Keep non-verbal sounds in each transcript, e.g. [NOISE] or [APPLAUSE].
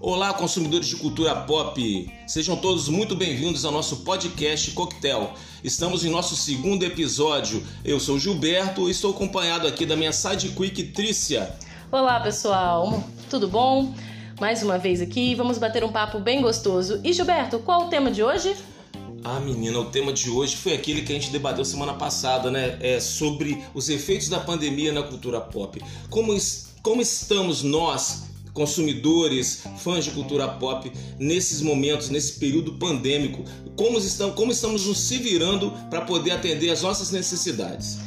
Olá, consumidores de cultura pop! Sejam todos muito bem-vindos ao nosso podcast Coquetel. Estamos em nosso segundo episódio. Eu sou Gilberto e estou acompanhado aqui da minha sidequick Trícia. Olá, pessoal! Tudo bom? Mais uma vez aqui, vamos bater um papo bem gostoso. E Gilberto, qual o tema de hoje? Ah, menina, o tema de hoje foi aquele que a gente debateu semana passada, né? É sobre os efeitos da pandemia na cultura pop. Como, como estamos nós consumidores, fãs de cultura pop, nesses momentos, nesse período pandêmico, como estamos, como estamos nos se virando para poder atender às nossas necessidades.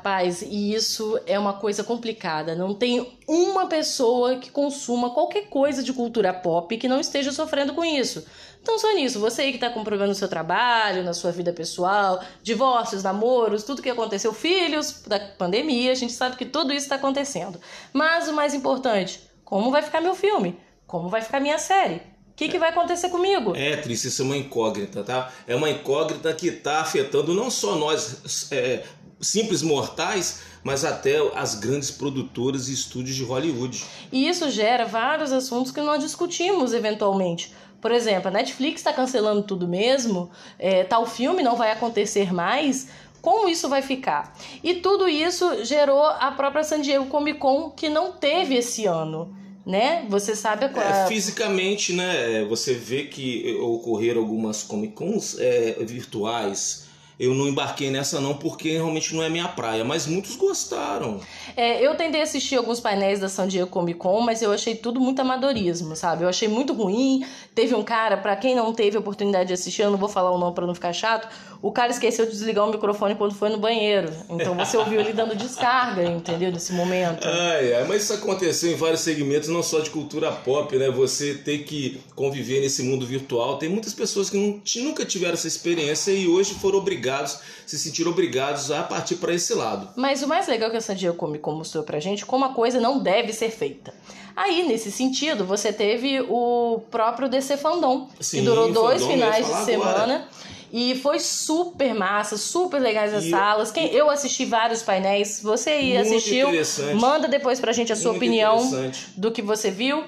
Rapaz, e isso é uma coisa complicada. Não tem uma pessoa que consuma qualquer coisa de cultura pop que não esteja sofrendo com isso. Então, só nisso, você aí que tá com problema no seu trabalho, na sua vida pessoal, divórcios, namoros, tudo que aconteceu, filhos, da pandemia, a gente sabe que tudo isso está acontecendo. Mas o mais importante, como vai ficar meu filme? Como vai ficar minha série? O que, que vai acontecer comigo? É, Trícia, isso é uma incógnita, tá? É uma incógnita que está afetando não só nós, é, simples mortais, mas até as grandes produtoras e estúdios de Hollywood. E isso gera vários assuntos que nós discutimos eventualmente. Por exemplo, a Netflix está cancelando tudo mesmo, é, tal filme não vai acontecer mais. Como isso vai ficar? E tudo isso gerou a própria San Diego Comic Con que não teve esse ano. Né? Você sabe a... É, fisicamente, né? Você vê que ocorreram algumas Comic Cons é, virtuais, eu não embarquei nessa não porque realmente não é minha praia, mas muitos gostaram. É, eu tentei assistir alguns painéis da San Diego Comic Con, mas eu achei tudo muito amadorismo, sabe? Eu achei muito ruim. Teve um cara, para quem não teve a oportunidade de assistir, eu não vou falar o nome para não ficar chato, o cara esqueceu de desligar o microfone quando foi no banheiro. Então você ouviu ele dando descarga, entendeu? Nesse momento. Ai, ai, mas isso aconteceu em vários segmentos, não só de cultura pop, né? Você ter que conviver nesse mundo virtual. Tem muitas pessoas que não, nunca tiveram essa experiência e hoje foram obrigadas obrigados, se sentiram obrigados a partir para esse lado. Mas o mais legal que a San Diego Comic Con mostrou pra gente como a coisa não deve ser feita. Aí, nesse sentido, você teve o próprio DC Fandom, Sim, que durou dois finais de semana. Agora. E foi super massa, super legais as e salas. Quem, eu assisti vários painéis. Você aí assistiu? Manda depois pra gente a sua opinião do que você viu.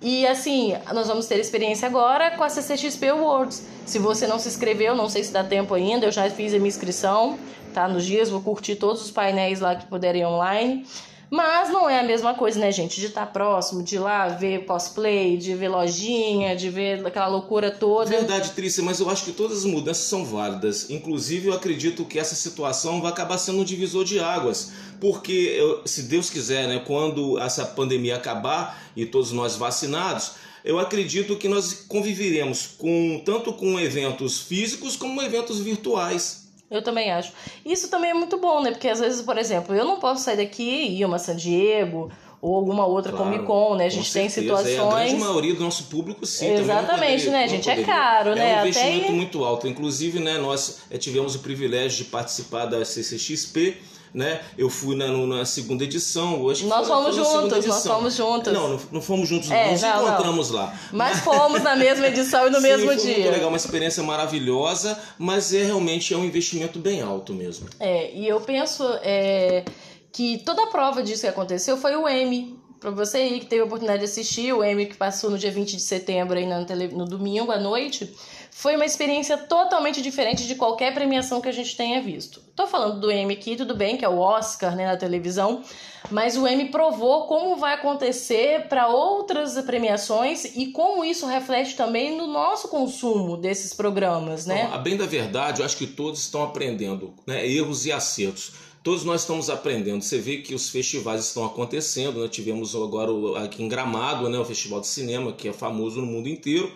E assim, nós vamos ter experiência agora com a CCXP Awards. Se você não se inscreveu, não sei se dá tempo ainda, eu já fiz a minha inscrição, tá? Nos dias, vou curtir todos os painéis lá que puderem online. Mas não é a mesma coisa, né, gente? De estar tá próximo, de ir lá ver cosplay, de ver lojinha, de ver aquela loucura toda. Verdade, Trícia, mas eu acho que todas as mudanças são válidas. Inclusive, eu acredito que essa situação vai acabar sendo um divisor de águas. Porque, se Deus quiser, né, quando essa pandemia acabar e todos nós vacinados, eu acredito que nós conviveremos com tanto com eventos físicos como eventos virtuais. Eu também acho. Isso também é muito bom, né? Porque às vezes, por exemplo, eu não posso sair daqui e ir a uma San Diego ou alguma outra claro, Comic Con, né? A gente tem situações. É, a grande maioria do nosso público, sim. Exatamente, poderia, né, gente? É caro, né? É um investimento Até... muito alto. Inclusive, né, nós eh, tivemos o privilégio de participar da CCXP né? Eu fui na, na segunda edição, hoje Nós fomos juntos, nós fomos juntos. Não, não, não fomos juntos, é, nos não, encontramos não. lá. Mas fomos na mesma edição e no [LAUGHS] Sim, mesmo dia. Muito legal, uma experiência maravilhosa, mas é realmente é um investimento bem alto mesmo. É, e eu penso é, que toda a prova disso que aconteceu foi o M. Para você aí que teve a oportunidade de assistir, o M que passou no dia 20 de setembro aí no, no domingo à noite foi uma experiência totalmente diferente de qualquer premiação que a gente tenha visto. Tô falando do Emmy aqui, tudo bem, que é o Oscar, né, na televisão, mas o Emmy provou como vai acontecer para outras premiações e como isso reflete também no nosso consumo desses programas, né? Bom, a bem da verdade, eu acho que todos estão aprendendo, né, erros e acertos. Todos nós estamos aprendendo. Você vê que os festivais estão acontecendo. Né? Tivemos agora aqui em Gramado, né, o Festival de Cinema, que é famoso no mundo inteiro.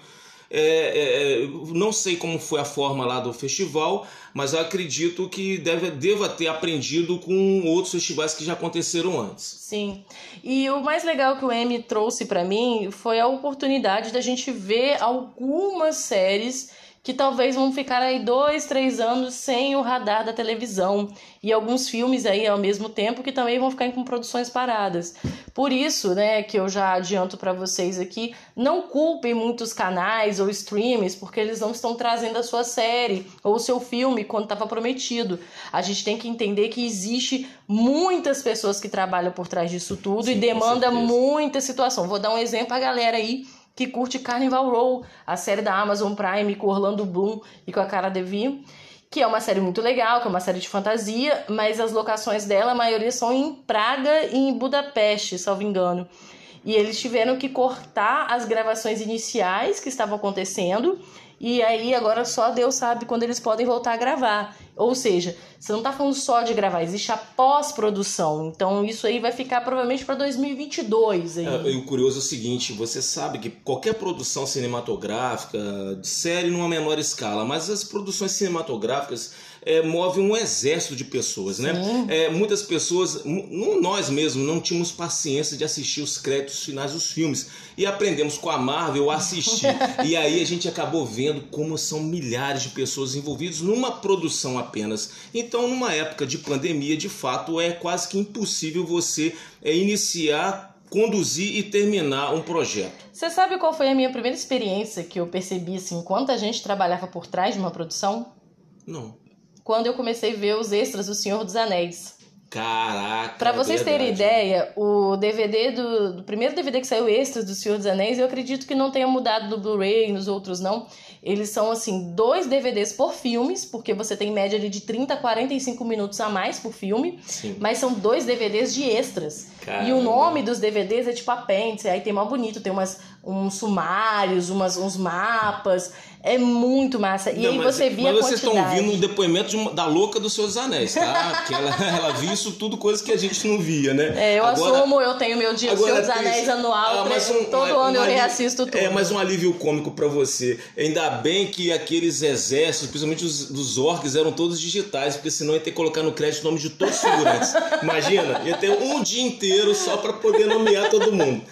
É, é, é, não sei como foi a forma lá do festival, mas eu acredito que deve, deva ter aprendido com outros festivais que já aconteceram antes. Sim. E o mais legal que o M trouxe para mim foi a oportunidade da gente ver algumas séries que talvez vão ficar aí dois, três anos sem o radar da televisão. E alguns filmes aí ao mesmo tempo que também vão ficar com produções paradas. Por isso, né, que eu já adianto para vocês aqui, não culpem muitos canais ou streams, porque eles não estão trazendo a sua série ou o seu filme quando estava prometido. A gente tem que entender que existe muitas pessoas que trabalham por trás disso tudo Sim, e demanda muita situação. Vou dar um exemplo a galera aí que curte Carnival Row, a série da Amazon Prime com Orlando Bloom e com a Cara Delevingne, que é uma série muito legal, que é uma série de fantasia, mas as locações dela, a maioria são em Praga e em Budapeste, salvo engano. E eles tiveram que cortar as gravações iniciais que estavam acontecendo e aí agora só Deus sabe quando eles podem voltar a gravar. Ou seja, você não está falando só de gravar, existe a pós-produção. Então isso aí vai ficar provavelmente para 2022. Aí. É, e o curioso é o seguinte: você sabe que qualquer produção cinematográfica, de série numa menor escala, mas as produções cinematográficas é, move um exército de pessoas, né? É, muitas pessoas, nós mesmos, não tínhamos paciência de assistir os créditos finais dos filmes e aprendemos com a Marvel a assistir. [LAUGHS] e aí a gente acabou vendo como são milhares de pessoas envolvidas numa produção apenas. Então, numa época de pandemia, de fato, é quase que impossível você é, iniciar conduzir e terminar um projeto. Você sabe qual foi a minha primeira experiência que eu percebi assim, enquanto a gente trabalhava por trás de uma produção? Não quando eu comecei a ver os extras do Senhor dos Anéis. Caraca! Pra vocês é terem ideia, o DVD do, do primeiro DVD que saiu extras do Senhor dos Anéis, eu acredito que não tenha mudado do Blu-ray e nos outros não. Eles são assim, dois DVDs por filmes, porque você tem média ali de 30 a 45 minutos a mais por filme, Sim. mas são dois DVDs de extras. Caramba. E o nome dos DVDs é tipo apêndice, aí tem mal bonito, tem umas uns sumários, umas, uns mapas. É muito massa. E não, aí mas, você via mas vocês estão ouvindo um depoimento de da louca dos seus anéis, tá? que ela, ela viu isso tudo, coisas que a gente não via, né? É, eu agora, assumo, eu tenho meu dia agora, dos Anéis anual, ah, um, todo um, ano um eu reassisto tudo. É, mas um alívio cômico para você. Ainda bem que aqueles exércitos, principalmente os dos orcs, eram todos digitais, porque senão ia ter que colocar no crédito o nome de todos os figurantes. Imagina, ia ter um dia inteiro só para poder nomear todo mundo.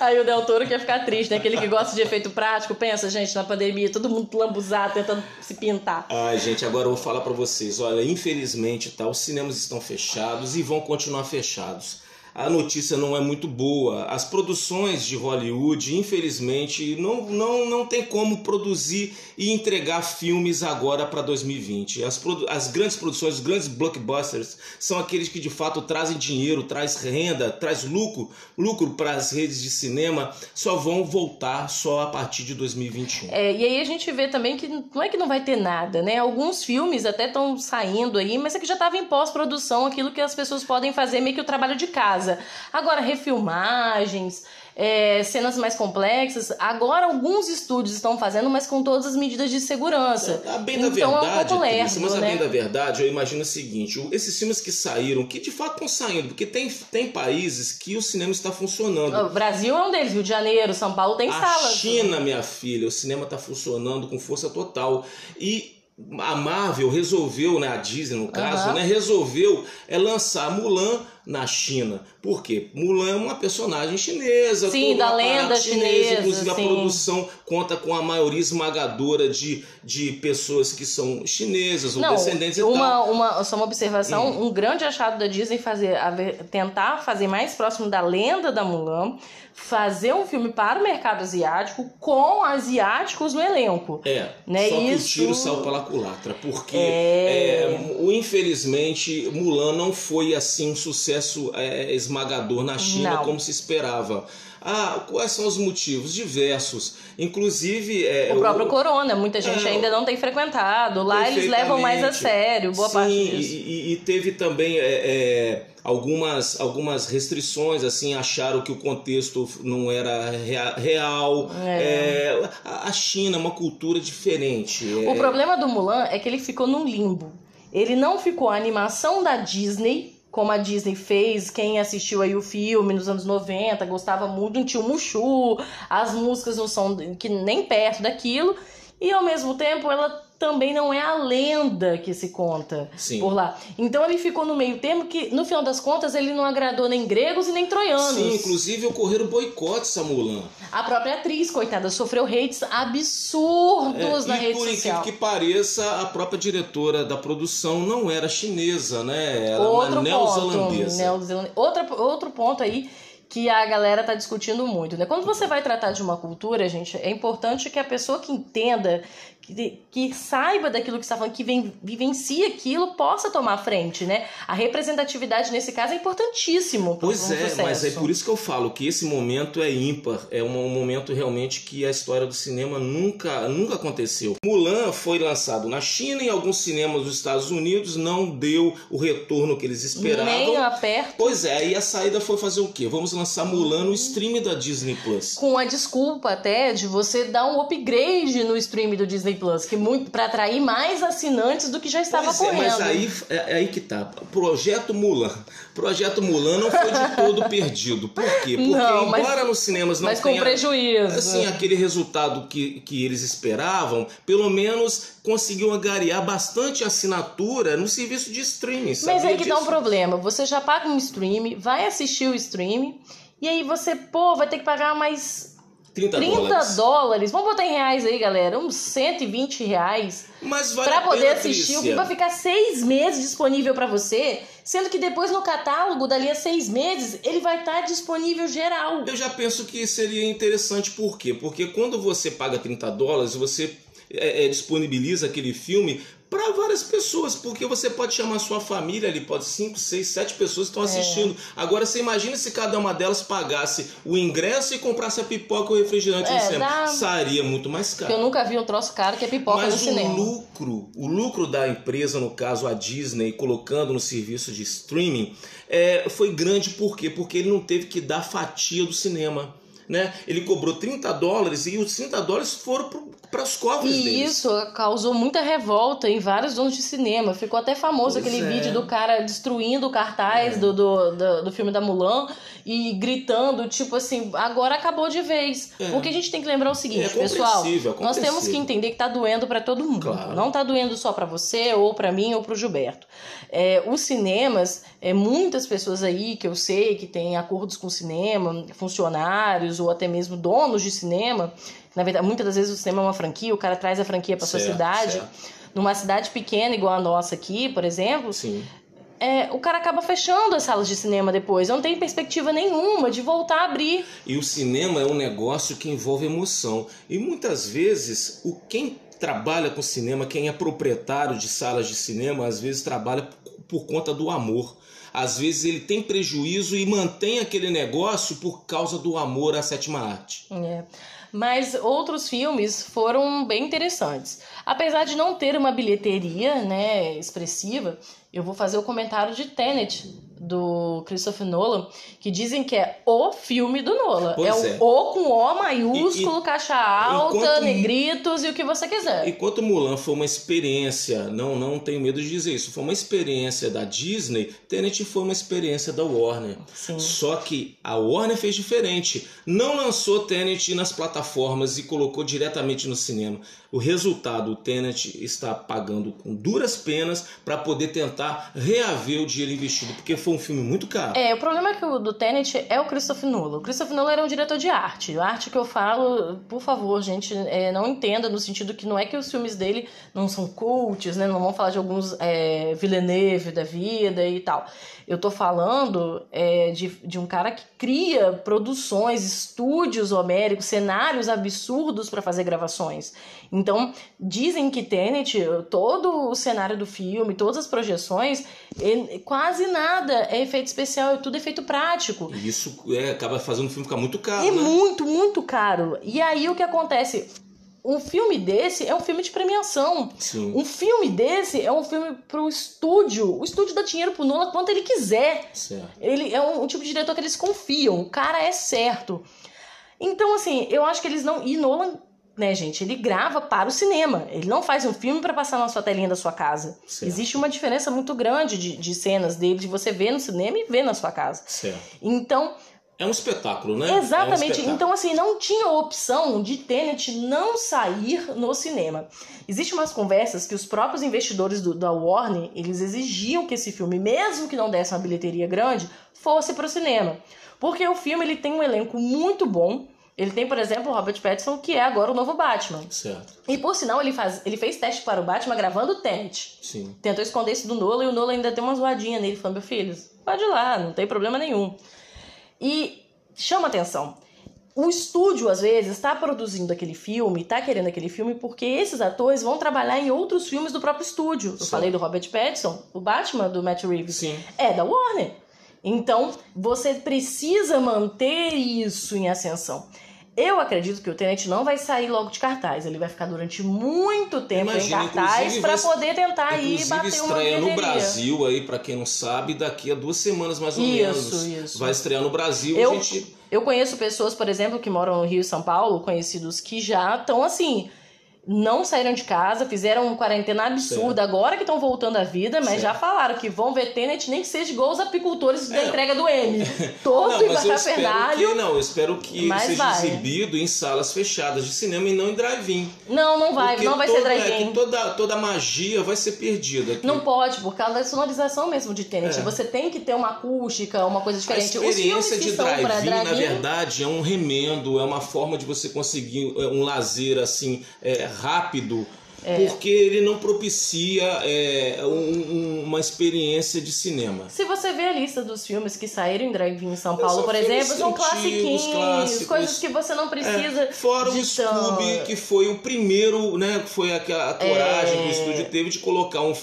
Aí o Del Toro quer ficar triste, né? Aquele que gosta de efeito prático. Pensa, gente, na pandemia, todo mundo lambuzado, tentando se pintar. Ai, gente, agora eu vou falar para vocês. Olha, infelizmente, tá, os cinemas estão fechados e vão continuar fechados a notícia não é muito boa. As produções de Hollywood, infelizmente, não, não, não tem como produzir e entregar filmes agora para 2020. As, as grandes produções, os grandes blockbusters, são aqueles que de fato trazem dinheiro, traz renda, traz lucro, lucro para as redes de cinema, só vão voltar só a partir de 2021. É, e aí a gente vê também que não é que não vai ter nada, né? Alguns filmes até estão saindo aí, mas é que já estava em pós-produção aquilo que as pessoas podem fazer meio que o trabalho de casa casa. Agora, refilmagens, é, cenas mais complexas, agora alguns estúdios estão fazendo, mas com todas as medidas de segurança. A bem então, da verdade, é um lerdo, mas a né? bem da verdade, eu imagino o seguinte: esses filmes que saíram, que de fato estão saindo, porque tem, tem países que o cinema está funcionando. O Brasil é um deles, Rio de Janeiro, São Paulo tem a salas. China, minha filha, o cinema está funcionando com força total. E a Marvel resolveu, né, a Disney no caso, uhum. né, resolveu é lançar Mulan na China. Por quê? Mulan é uma personagem chinesa. Sim, da lenda chinesa. Inclusive sim. a produção conta com a maioria esmagadora de, de pessoas que são chinesas ou Não, descendentes e uma, tal. Uma, só uma observação, hum. um grande achado da Disney fazer, tentar fazer mais próximo da lenda da Mulan, fazer um filme para o mercado asiático com asiáticos no elenco. É, né? só Isso... que o tiro saiu pela culatra, porque é... É, infelizmente Mulan não foi assim um sucesso é, esmagador na China não. como se esperava. Ah, quais são os motivos? Diversos. Inclusive. É, o próprio o, Corona, muita gente é, ainda não tem frequentado. Lá eles levam mais a sério, boa Sim, parte disso. E, e teve também é, é, algumas, algumas restrições, assim, acharam que o contexto não era real. É. é a China é uma cultura diferente. O problema do Mulan é que ele ficou num limbo. Ele não ficou a animação da Disney como a Disney fez, quem assistiu aí o filme nos anos 90, gostava muito, tinha o Mushu, as músicas não são que nem perto daquilo. e ao mesmo tempo ela também não é a lenda que se conta Sim. por lá. Então ele ficou no meio termo que, no final das contas, ele não agradou nem gregos e nem troianos. Sim, inclusive ocorreram boicotes a Mulan. A própria atriz, coitada, sofreu hates absurdos é, na rede por social. por que pareça, a própria diretora da produção não era chinesa, né? Era Outro uma neozelandesa. Outro, outro ponto aí que a galera tá discutindo muito, né? Quando você vai tratar de uma cultura, gente, é importante que a pessoa que entenda que, que saiba daquilo que está falando, que vem, vivencie aquilo, possa tomar frente, né? A representatividade nesse caso é importantíssimo. Pois é, sucesso. mas é por isso que eu falo que esse momento é ímpar, é um, um, momento realmente que a história do cinema nunca, nunca aconteceu. Mulan foi lançado na China e alguns cinemas dos Estados Unidos não deu o retorno que eles esperavam. Nem a perto. Pois é, e a saída foi fazer o quê? Vamos lançar Mulan no stream da Disney Plus. Com a desculpa até de você dar um upgrade no stream do Disney Plus, que muito para atrair mais assinantes do que já estava pois correndo. É, mas aí é, é aí que tá. Projeto Mulan. Projeto Mulan não foi de todo perdido. Por quê? Porque não, mas, embora nos cinemas não mas tenha com prejuízo. assim aquele resultado que, que eles esperavam, pelo menos conseguiu angariar bastante assinatura no serviço de streaming. Mas aí que disso? dá um problema. Você já paga um stream, vai assistir o stream e aí você, pô, vai ter que pagar mais 30, 30 dólares. dólares. Vamos botar em reais aí, galera. Uns 120 reais. Mas vale pra poder assistir o filme. Vai ficar seis meses disponível para você. Sendo que depois no catálogo, dali a seis meses, ele vai estar tá disponível geral. Eu já penso que seria interessante. Por quê? Porque quando você paga 30 dólares, você é, é, disponibiliza aquele filme para várias pessoas, porque você pode chamar sua família ali, pode cinco, seis, sete pessoas que estão é. assistindo. É. Agora você imagina se cada uma delas pagasse o ingresso e comprasse a pipoca ou o refrigerante é, no cinema. Dá... Sairia muito mais caro. Eu nunca vi um troço caro que é pipoca Mas no cinema. Mas o lucro, o lucro da empresa, no caso a Disney, colocando no serviço de streaming, é, foi grande por quê? Porque ele não teve que dar fatia do cinema. Né? Ele cobrou 30 dólares e os 30 dólares foram para os cofres e deles. isso causou muita revolta em vários donos de cinema. Ficou até famoso pois aquele é. vídeo do cara destruindo o cartaz é. do, do, do, do, filme da Mulan e gritando, tipo assim, agora acabou de vez. É. O que a gente tem que lembrar é o seguinte, é pessoal. Nós temos que entender que tá doendo para todo mundo. Claro. Não tá doendo só para você, ou para mim, ou para o Gilberto. É, os cinemas, é, muitas pessoas aí que eu sei que têm acordos com o cinema, funcionários ou até mesmo donos de cinema, na verdade, muitas das vezes o cinema é uma franquia, o cara traz a franquia para sua cidade. Certo. Numa cidade pequena, igual a nossa aqui, por exemplo, Sim. É, o cara acaba fechando as salas de cinema depois. Não tem perspectiva nenhuma de voltar a abrir. E o cinema é um negócio que envolve emoção. E muitas vezes, o quem trabalha com cinema, quem é proprietário de salas de cinema, às vezes trabalha por conta do amor. Às vezes ele tem prejuízo e mantém aquele negócio por causa do amor à sétima arte. É mas outros filmes foram bem interessantes. Apesar de não ter uma bilheteria né, expressiva, eu vou fazer o comentário de Tenet, do Christopher Nolan, que dizem que é o filme do Nolan. Pois é, é. o O com O maiúsculo, e, e, caixa alta, enquanto, negritos e o que você quiser. Enquanto Mulan foi uma experiência, não, não tenho medo de dizer isso, foi uma experiência da Disney, Tenet foi uma experiência da Warner. Sim. Só que a Warner fez diferente. Não lançou Tenet nas plataformas e colocou diretamente no cinema. O resultado, o Tenet está pagando com duras penas para poder tentar reaver o dinheiro investido, porque foi um filme muito caro. É, o problema é que o do Tenet é o Christopher Nolan. O Christopher Nolan era um diretor de arte. A arte que eu falo, por favor, gente, é, não entenda no sentido que não é que os filmes dele não são cults, né? Não vamos falar de alguns é, Villeneuve da vida e tal. Eu tô falando é, de, de um cara que cria produções, estúdios homéricos, cenários absurdos para fazer gravações. Então, dizem que Tenet, todo o cenário do filme, todas as projeções, quase nada é efeito especial, é tudo efeito prático. E isso é, acaba fazendo o filme ficar muito caro. É né? muito, muito caro. E aí o que acontece? Um filme desse é um filme de premiação. Sim. Um filme desse é um filme pro estúdio. O estúdio dá dinheiro pro Nolan quanto ele quiser. Certo. Ele é um, um, tipo de diretor que eles confiam. O cara é certo. Então, assim, eu acho que eles não. E Nolan, né, gente, ele grava para o cinema. Ele não faz um filme para passar na sua telinha da sua casa. Certo. Existe uma diferença muito grande de, de cenas dele, de você ver no cinema e ver na sua casa. Certo. Então É um espetáculo, né? Exatamente. É um espetáculo. Então, assim, não tinha opção de Tenet não sair no cinema. Existem umas conversas que os próprios investidores do, da Warner, eles exigiam que esse filme, mesmo que não desse uma bilheteria grande, fosse para o cinema. Porque o filme ele tem um elenco muito bom. Ele tem, por exemplo, o Robert Pattinson, que é agora o novo Batman. Certo. E por sinal, ele, faz, ele fez teste para o Batman gravando o Tenet. Sim. Tentou esconder isso do Nolan e o Nolan ainda tem uma zoadinha nele, falando, meu filho, pode ir lá, não tem problema nenhum. E chama atenção. O estúdio, às vezes, está produzindo aquele filme, está querendo aquele filme, porque esses atores vão trabalhar em outros filmes do próprio estúdio. Eu Sim. falei do Robert Pattinson, o Batman do Matt Reeves. Sim. É da Warner. Então, você precisa manter isso em ascensão. Eu acredito que o Tenet não vai sair logo de cartaz. Ele vai ficar durante muito tempo Imagina, em cartaz para poder tentar ir bater uma estreia no. Brasil aí, pra quem não sabe, daqui a duas semanas mais ou Isso, menos. isso. Vai estrear no Brasil. Eu- gente Eu conheço pessoas, por exemplo, que moram no Rio e São Paulo, conhecidos que já estão assim, não saíram de casa, fizeram uma quarentena absurda, agora que estão voltando à vida, mas Certo. já falaram que vão ver Tenet nem que seja igual os apicultores da É. entrega do M. Todo não, [LAUGHS] mas eu espero que não, eu espero que Mas seja vai. exibido em salas fechadas de cinema e não em drive-in. Não, não vai, Porque não vai ser todo- é que drive-in. toda, toda a magia vai ser perdida. aqui. Não pode, por causa da sonorização mesmo de Tenet. É. Você tem que ter uma acústica, uma coisa A diferente. Filmes experiência de drive-in, na verdade, é um remendo, é uma forma de você conseguir é, um lazer assim é, rápido, É. porque ele não propicia é, um- um- uma experiência de cinema. Se você vê a lista dos filmes que saíram em drive-in em São Paulo, por exemplo, são classiquinhos, clássicos. coisas que você não precisa É, fora o Scooby, tão- que foi o primeiro, né? Foi aquela a coragem É. que o estúdio teve de colocar um-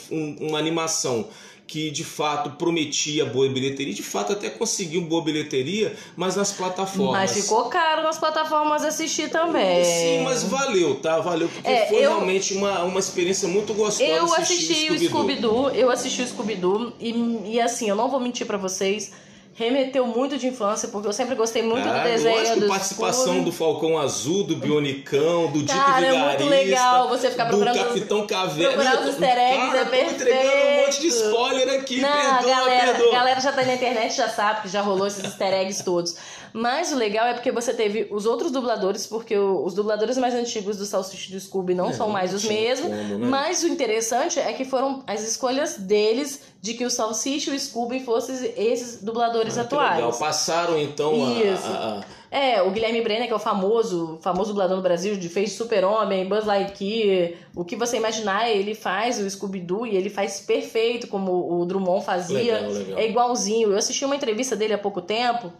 uma animação que de fato prometia boa bilheteria, de fato até conseguiu boa bilheteria, mas nas plataformas. Mas ficou caro nas plataformas assistir também. Sim, mas valeu, tá? Valeu, porque É, foi eu- realmente uma, uma experiência muito gostosa Eu assisti o Scooby-Doo, eu assisti o Scooby-Doo e, e assim, eu não vou mentir pra vocês, remeteu muito de infância, porque eu sempre gostei muito Ah, do desenho lógico, do participação Scooby. do Falcão Azul, do Bionicão, do Dick Cara, é Vigarista, muito legal você ficar procurando do Capitão Caveira. procurar os easter eggs, Cara, é tô entregando um monte de perfeito. spoiler aqui, Não, perdoa, galera, perdoa. a galera já tá na internet, já sabe que já rolou esses easter eggs todos. Mas o legal é porque você teve os outros dubladores, porque os dubladores mais antigos do Salsicha e do Scooby não É, são mais os mesmos. como, né? Mas o interessante é que foram as escolhas deles de que o Salsicha e o Scooby fossem esses dubladores Ah, atuais. legal. Passaram então Isso. a, a- É, o Guilherme Brenner, que é o famoso, famoso dublador no Brasil, de fez Super-Homem, Buzz Lightyear, o que você imaginar, ele faz o Scooby-Doo e ele faz perfeito, como o Drummond fazia. Legal, legal. É igualzinho. Eu assisti uma entrevista dele há pouco tempo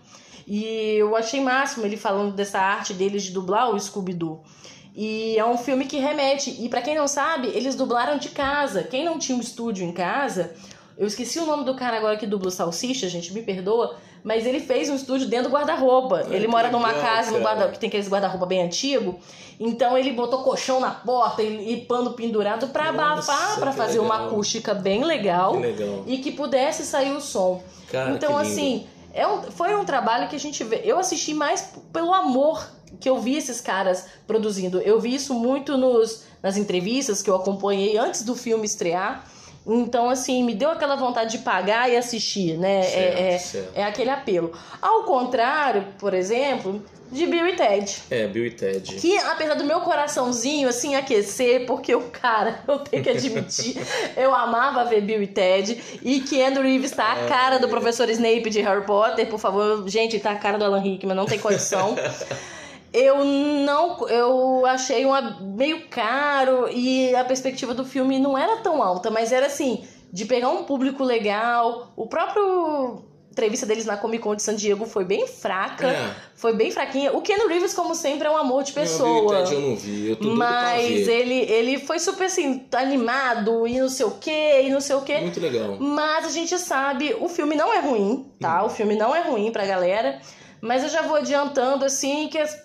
e eu achei máximo ele falando dessa arte dele de dublar o Scooby-Doo. E é um filme que remete. E pra quem não sabe, eles dublaram de casa. Quem não tinha um estúdio em casa, eu esqueci o nome do cara agora que dubla o Salsicha, gente, me perdoa. Mas ele fez um estúdio dentro do guarda-roupa. Ai, ele mora numa legal, casa no guarda, que tem aqueles guarda-roupa bem antigo. Então ele botou colchão na porta e, e pano pendurado pra Nossa, abafar, pra que fazer uma legal. acústica bem legal legal. e que pudesse sair o som. Cara, então, assim, é um- foi um trabalho que a gente vê. Eu assisti mais pelo amor que eu vi esses caras produzindo. Eu vi isso muito nos, nas entrevistas que eu acompanhei antes do filme estrear. Então, assim, me deu aquela vontade de pagar e assistir, né? Certo, é, é, é aquele apelo. Ao contrário, por exemplo, de Bill e Ted. É, Bill e Ted. Que apesar do meu coraçãozinho assim aquecer, porque o cara, [LAUGHS] eu tenho que admitir, eu amava ver Bill e Ted e que Andrew Reeves tá a cara do professor Snape de Harry Potter, por favor, gente, tá a cara do Alan Rickman, não tem condição. [LAUGHS] Eu não, eu achei uma, meio caro e a perspectiva do filme não era tão alta, mas era assim, de pegar um público legal. O próprio entrevista deles na Comic Con de San Diego foi bem fraca. É. Foi bem fraquinha. O Ken Reeves, como sempre, é um amor de pessoa. e Ted eu não vi. Eu tô Mas ele, ele foi super assim, animado e não sei o que, e não sei o que. Muito legal. Mas a gente sabe, o filme não é ruim, tá? O filme não é ruim pra galera. Mas eu já vou adiantando assim que as-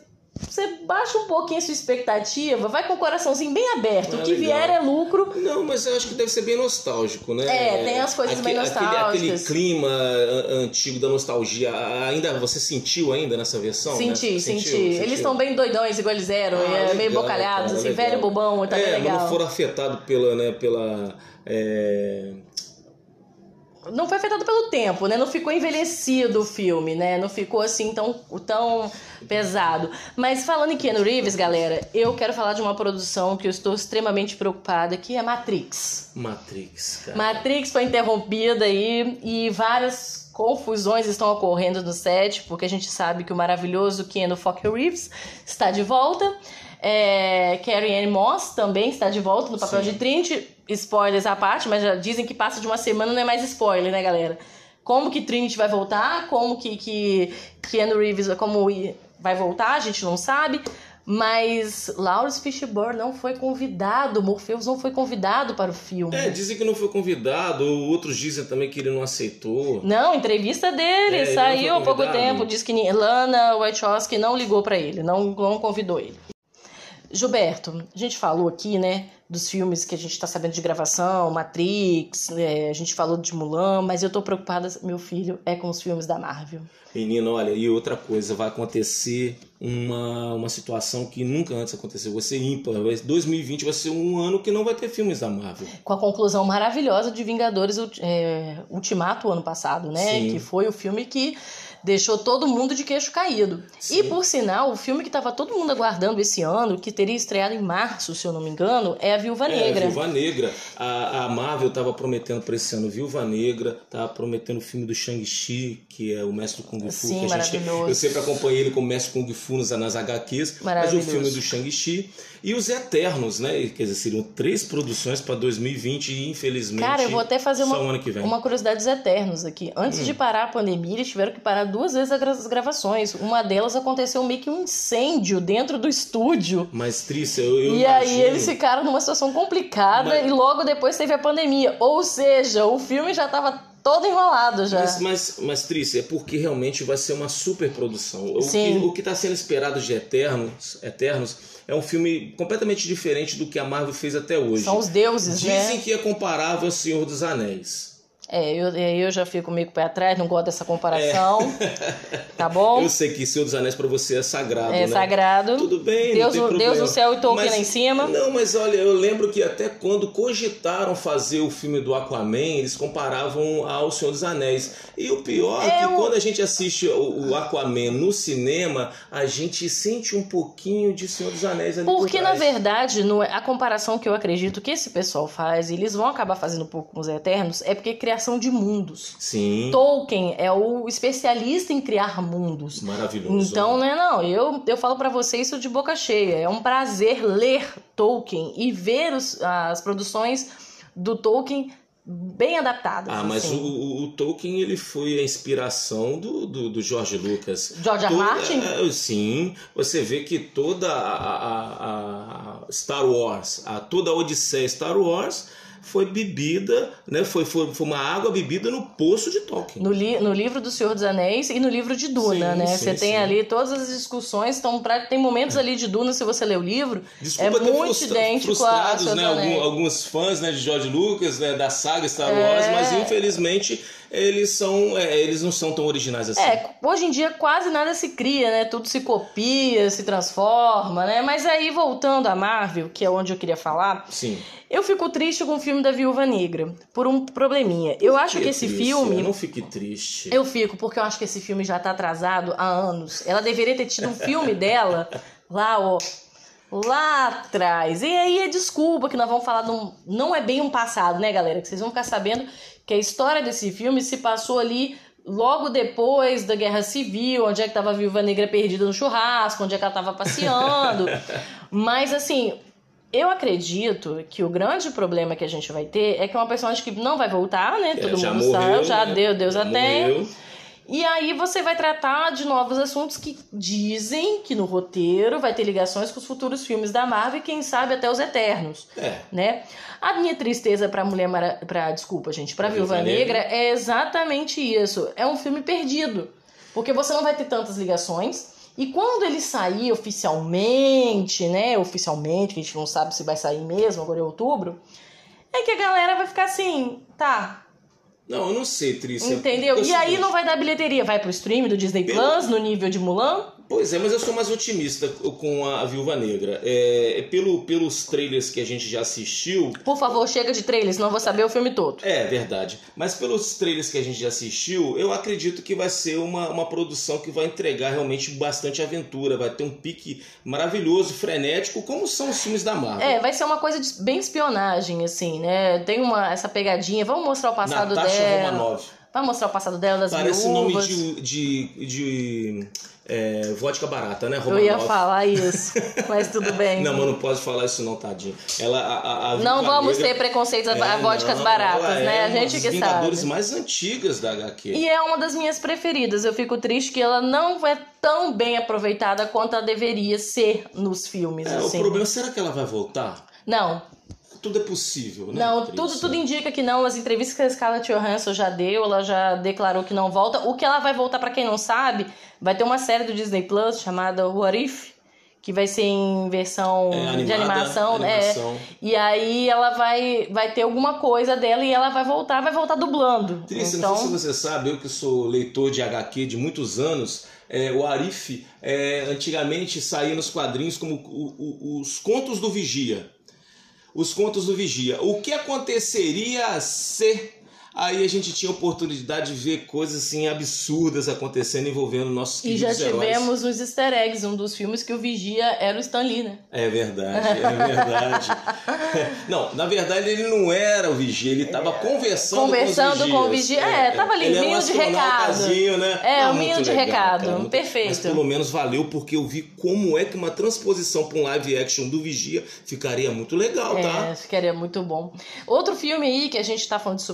você baixa um pouquinho a sua expectativa, vai com o coraçãozinho bem aberto. Ah, o que legal. vier é lucro. Não, mas eu acho que deve ser bem nostálgico, né? É, tem as coisas bem Aquele- Aquele, nostálgicas. clima antigo da nostalgia, ainda você sentiu ainda nessa versão? Senti, né? senti. Sentiu, Eles estão bem doidões, igual eles eram, Ah, é meio legal, bocalhados, cara, assim, legal. velho bobão, tá é, bem legal. não foram afetados pela, né, pela é, não foi afetado pelo tempo, né? Não ficou envelhecido o filme, né? Não ficou assim tão, tão pesado. Mas falando em Keanu Reeves, galera, eu quero falar de uma produção que eu estou extremamente preocupada, que é Matrix. Matrix, cara. Matrix foi interrompida aí e várias confusões estão ocorrendo no set, porque a gente sabe que o maravilhoso Keanu Fokker Reeves está de volta. É, Carrie Ann Moss também está de volta no papel Sim. de Trinity. Spoilers à parte, mas já dizem que passa de uma semana não é mais spoiler, né, galera? Como que Trinity vai voltar, como que, que Keanu Reeves como vai voltar, a gente não sabe. Mas Lawrence Fishburne não foi convidado, Morpheus não foi convidado para o filme. É, dizem que não foi convidado, outros dizem também que ele não aceitou. Não, entrevista dele é, saiu há pouco tempo, diz que Lana Wachowski não ligou para ele, não, não convidou ele. Gilberto, a gente falou aqui, né, dos filmes que a gente está sabendo de gravação, Matrix, é, a gente falou de Mulan, mas eu tô preocupada, meu filho, é com os filmes da Marvel. Menino, olha, e outra coisa, vai acontecer uma, uma situação que nunca antes aconteceu, vai ser ímpar. 2020 vai ser um ano que não vai ter filmes da Marvel. Com a conclusão maravilhosa de Vingadores é, Ultimato ano passado, né? Sim. Que foi o filme que deixou todo mundo de queixo caído. Sim. E por sinal, o filme que estava todo mundo aguardando esse ano, que teria estreado em março, se eu não me engano, é a Viúva Negra. É, a Viúva Negra. A, a Marvel estava prometendo para esse ano Viúva Negra, estava prometendo o filme do Shang-Chi, que é o mestre do Kung Fu. Sim, maravilhoso. Gente, eu sempre acompanhei ele como mestre Kung Fu nas, nas HQs, mas o filme do Shang-Chi e os Eternos, né? Quer dizer, seriam três produções para 2020 e infelizmente. Cara, eu vou até fazer uma, uma curiosidade dos Eternos aqui. Antes hum. de parar a pandemia, eles tiveram que parar duas vezes as gravações. Uma delas aconteceu meio que um incêndio dentro do estúdio. Mas, Trícia, eu, eu E imagino... aí eles ficaram numa situação complicada Mas... e logo depois teve a pandemia. Ou seja, o filme já estava todo enrolado já. Mas, mas, mas Trícia, é porque realmente vai ser uma super produção. Sim. O que está sendo esperado de Eternos, Eternos é um filme completamente diferente do que a Marvel fez até hoje. São os deuses, Dizem né? Dizem que é comparável ao Senhor dos Anéis. É, eu, eu já fico meio com o pé atrás, não gosto dessa comparação. É. Tá bom? Eu sei que Senhor dos Anéis para você é sagrado. É né? sagrado. Tudo bem, Deus, não Deus no céu e Tolkien mas, lá em cima. Não, mas olha, eu lembro que até quando cogitaram fazer o filme do Aquaman, eles comparavam ao Senhor dos Anéis. E o pior é, é que quando a gente assiste o, o, Aquaman no cinema, a gente sente um pouquinho de Senhor dos Anéis ali Porque, por na verdade, no, a comparação que eu acredito que esse pessoal faz, e eles vão acabar fazendo um pouco com os Eternos, é porque é criação de mundos. Sim. Tolkien é o especialista em criar mundos. Maravilhoso. Então, né, não, eu, eu falo para você isso de boca cheia. É um prazer ler Tolkien e ver os, as produções do Tolkien bem adaptadas. Ah, mas assim. o, o, Tolkien ele foi a inspiração do, do, do George Lucas. George R. Martin? É, sim, você vê que toda a, a, a Star Wars, a, toda a Odisseia Star Wars foi bebida, né? Foi, foi, foi uma água bebida no poço de Tolkien. No, li, no livro do Senhor dos Anéis e no livro de Duna, sim, né? Sim, você tem sim. ali todas as discussões, estão pra, tem momentos é. ali de Duna, se você ler o livro, Desculpa é muito frustra, idêntico frustrados, a né? Alguns, alguns fãs né, de George Lucas, né, da saga Star Wars, é... mas infelizmente eles são é, eles não são tão originais assim. É, hoje em dia quase nada se cria, né? Tudo se copia, se transforma, né? Mas aí voltando a Marvel, que é onde eu queria falar, Sim. Eu fico triste com o filme da Viúva Negra, por um probleminha. Eu acho que esse triste? filme. Eu não fique triste. Eu fico, porque eu acho que esse filme já tá atrasado há anos. Ela deveria ter tido um filme dela lá, ó. Lá atrás. E aí é desculpa que nós vamos falar de um. Não é bem um passado, né, galera? Que vocês vão ficar sabendo que a história desse filme se passou ali logo depois da Guerra Civil, onde é que tava a Viúva Negra perdida no churrasco, onde é que ela tava passeando. [LAUGHS] Mas assim, eu acredito que o grande problema que a gente vai ter é que é uma personagem que não vai voltar, né? É, Todo mundo morreu, sabe, já né? deu, Deus já até. E aí você vai tratar de novos assuntos que dizem que no roteiro vai ter ligações com os futuros filmes da Marvel e quem sabe até os Eternos, é. né? A minha tristeza para Mulher Mara... para desculpa, gente, para Viúva Negra é exatamente isso. É um filme perdido. Porque você não vai ter tantas ligações e quando ele sair oficialmente, né? Oficialmente, a gente não sabe se vai sair mesmo, agora é outubro, é que a galera vai ficar assim, tá. Não, eu não sei, Trícia. Entendeu? E aí não vai dar bilheteria, vai pro stream do Disney Pelo... Plus no nível de Mulan? Pois é, mas eu sou mais otimista com a Viúva Negra. É, é, pelo, pelos trailers que a gente já assistiu. Por favor, chega de trailers, não vou saber o filme todo. É, verdade. Mas pelos trailers que a gente já assistiu, eu acredito que vai ser uma, uma produção que vai entregar realmente bastante aventura. Vai ter um pique maravilhoso, frenético, como são os filmes da Marvel. É, vai ser uma coisa de, bem espionagem, assim, né? Tem uma, essa pegadinha. Vamos mostrar o passado Natasha dela. Romanoff. Vai mostrar o passado dela, das Parece viúvas. nome de, de, de é, vodka barata, né? Eu ia falar isso, [LAUGHS] mas tudo bem. não, mas não pode falar isso não, tadinho. Ela, a, a não vamos negra... ter preconceitos a, é, vodkas não, baratas, né? É a gente que Vingadores sabe. mais antigas da HQ. E é uma das minhas preferidas. Eu fico triste que ela não é tão bem aproveitada quanto ela deveria ser nos filmes. É, assim. O problema, será que ela vai voltar? Não, tudo é possível, né? Não, tudo, tudo indica que não. As entrevistas que a Scarlett Johansson já deu, ela já declarou que não volta. O que ela vai voltar, para quem não sabe, vai ter uma série do Disney Plus chamada What If, que vai ser em versão é, animada, de animação, animação. É, e aí ela vai, vai ter alguma coisa dela e ela vai voltar, vai voltar dublando. Triste, então... não sei se você sabe, eu que sou leitor de HQ de muitos anos, é, o Arif é, antigamente saía nos quadrinhos como o, o, os contos do Vigia os contos do vigia. O que aconteceria se Aí a gente tinha oportunidade de ver coisas assim absurdas acontecendo envolvendo nossos E já tivemos os easter eggs, um dos filmes que o Vigia era o Stan Lee, né? É verdade, é verdade. [LAUGHS] não, na verdade ele não era o Vigia, ele estava conversando, conversando com, o Vigia. É, é, tava ali, ele um de recado. Né? É, um minho de legal, recado, cara, muito... perfeito. Mas pelo menos valeu porque eu vi como é que uma transposição para um live action do Vigia ficaria muito legal, tá? É, ficaria muito bom. Outro filme aí que a gente tá falando de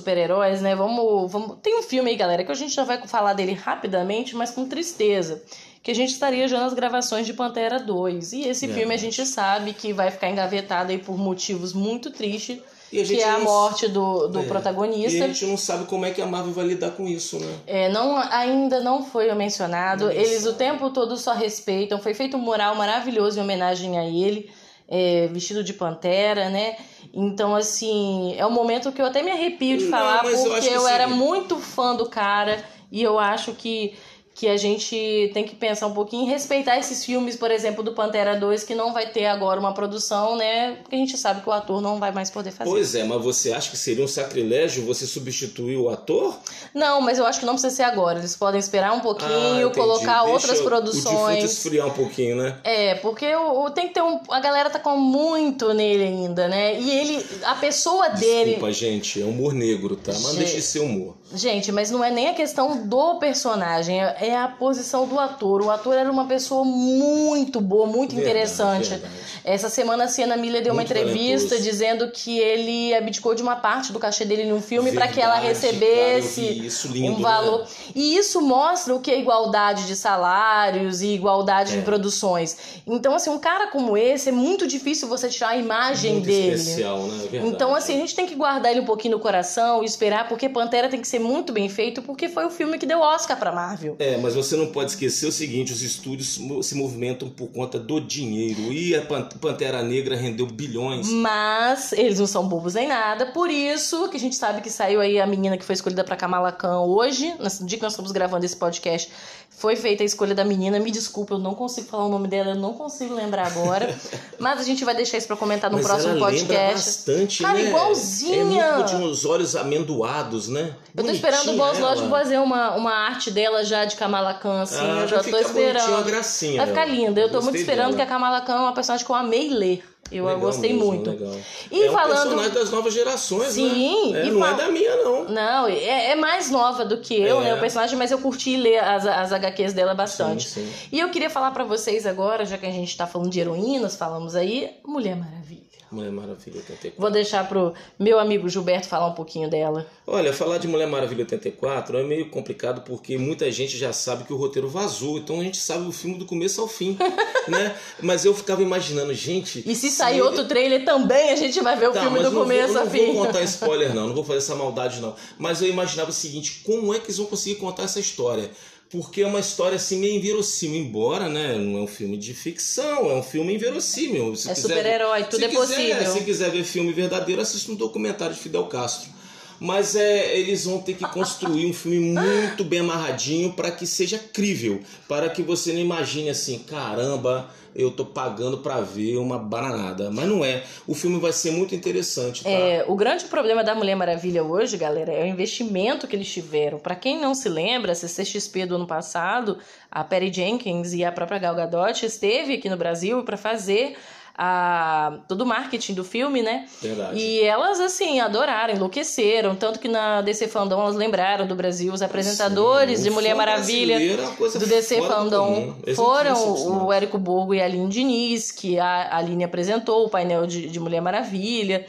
né? Vamos, vamos. Tem um filme aí, galera, que a gente já vai falar dele rapidamente, mas com tristeza. Que a gente estaria já nas gravações de Pantera 2. E esse é, filme a gente sabe que vai ficar engavetado aí por motivos muito tristes. que é a morte do, do é. protagonista. E a gente não sabe como é que a Marvel vai lidar com isso, né? É, não, ainda não foi mencionado. Não Eles o tempo todo só respeitam. Foi feito um mural maravilhoso em homenagem a ele, é, vestido de pantera, né? Então, assim, é um momento que eu até me arrepio de falar, Não, porque eu, eu era muito fã do cara e eu acho que que a gente tem que pensar um pouquinho e respeitar esses filmes, por exemplo, do Pantera 2, que não vai ter agora uma produção, né? Porque a gente sabe que o ator não vai mais poder fazer. Pois é, mas você acha que seria um sacrilégio você substituir o ator? Não, mas eu acho que não precisa ser agora. Eles podem esperar um pouquinho, ah, colocar Deixa outras produções. O esfriar um pouquinho, né? É, porque o, o, tem que ter um. A galera tá com muito nele ainda, né? E ele. A pessoa Desculpa, dele. Desculpa, gente, é humor negro, tá? Mas gente, deixa de ser humor. Gente, mas não é nem a questão do personagem. É é a posição do ator. O ator era uma pessoa muito boa, muito verdade, interessante. Verdade. Essa semana a Sienna Miller deu muito uma entrevista talentoso. dizendo que ele abdicou de uma parte do cachê dele no filme para que ela recebesse isso, lindo, um valor. Né? E isso mostra o que é igualdade de salários e igualdade é. de produções. Então, assim, um cara como esse é muito difícil você tirar a imagem muito dele. Especial, né? É verdade, então, assim, a gente tem que guardar ele um pouquinho no coração e esperar, porque Pantera tem que ser muito bem feito, porque foi o filme que deu Oscar pra Marvel. É, mas você não pode esquecer o seguinte: os estúdios se movimentam por conta do dinheiro. E a Pantera Negra rendeu bilhões. Mas eles não são bobos em nada. Por isso que a gente sabe que saiu aí a menina que foi escolhida para Kamala Khan hoje, no dia que nós estamos gravando esse podcast. Foi feita a escolha da menina. Me desculpa, eu não consigo falar o nome dela, eu não consigo lembrar agora. [LAUGHS] Mas a gente vai deixar isso para comentar no Mas próximo ela podcast. bastante, Cara, né? igualzinha. É muito de uns olhos amendoados, né? Eu tô esperando o Boss Lodge fazer uma, uma arte dela já de Kamala Khan, assim. Ah, eu já tô esperando. Uma gracinha, vai ficar linda. Eu tô muito esperando dela. que a Kamala Khan é uma personagem que eu amei ler. Eu legal gostei mesmo, muito. Legal. E é falando. um personagem das novas gerações, Sim, né? É, não fal... é da minha, não. Não, é, é mais nova do que eu, é. né? O personagem, mas eu curti ler as, as HQs dela bastante. Sim, sim. E eu queria falar para vocês agora, já que a gente tá falando de heroínas, falamos aí, Mulher Maravilha. Mulher Maravilha 84. Vou deixar pro meu amigo Gilberto falar um pouquinho dela. Olha, falar de Mulher Maravilha 84 é meio complicado porque muita gente já sabe que o roteiro vazou, então a gente sabe o filme do começo ao fim, [LAUGHS] né? Mas eu ficava imaginando, gente. E se sair outro trailer também, a gente vai ver o tá, filme do começo vou, ao fim. Não vou contar [LAUGHS] spoiler, não, não vou fazer essa maldade, não. Mas eu imaginava o seguinte: como é que eles vão conseguir contar essa história? Porque é uma história assim meio inverossímil, embora, né, não é um filme de ficção, é um filme inverossímil. Se é super-herói, tudo é quiser, possível. Se quiser ver filme verdadeiro, assista um documentário de Fidel Castro. Mas é, eles vão ter que construir um filme muito bem amarradinho para que seja crível, para que você não imagine assim, caramba, eu tô pagando para ver uma bananada. Mas não é. O filme vai ser muito interessante. Tá? É, o grande problema da Mulher Maravilha hoje, galera, é o investimento que eles tiveram. Para quem não se lembra, a CCXP do ano passado, a Perry Jenkins e a própria Gal Gadot esteve aqui no Brasil para fazer a, todo o marketing do filme, né? Verdade. E elas, assim, adoraram, enlouqueceram. Tanto que na DC Fandom elas lembraram do Brasil. Os apresentadores Sim, de Mulher Maravilha é do DC Fandom foram o Érico Borgo e a Aline Diniz, que a Aline apresentou o painel de, de Mulher Maravilha.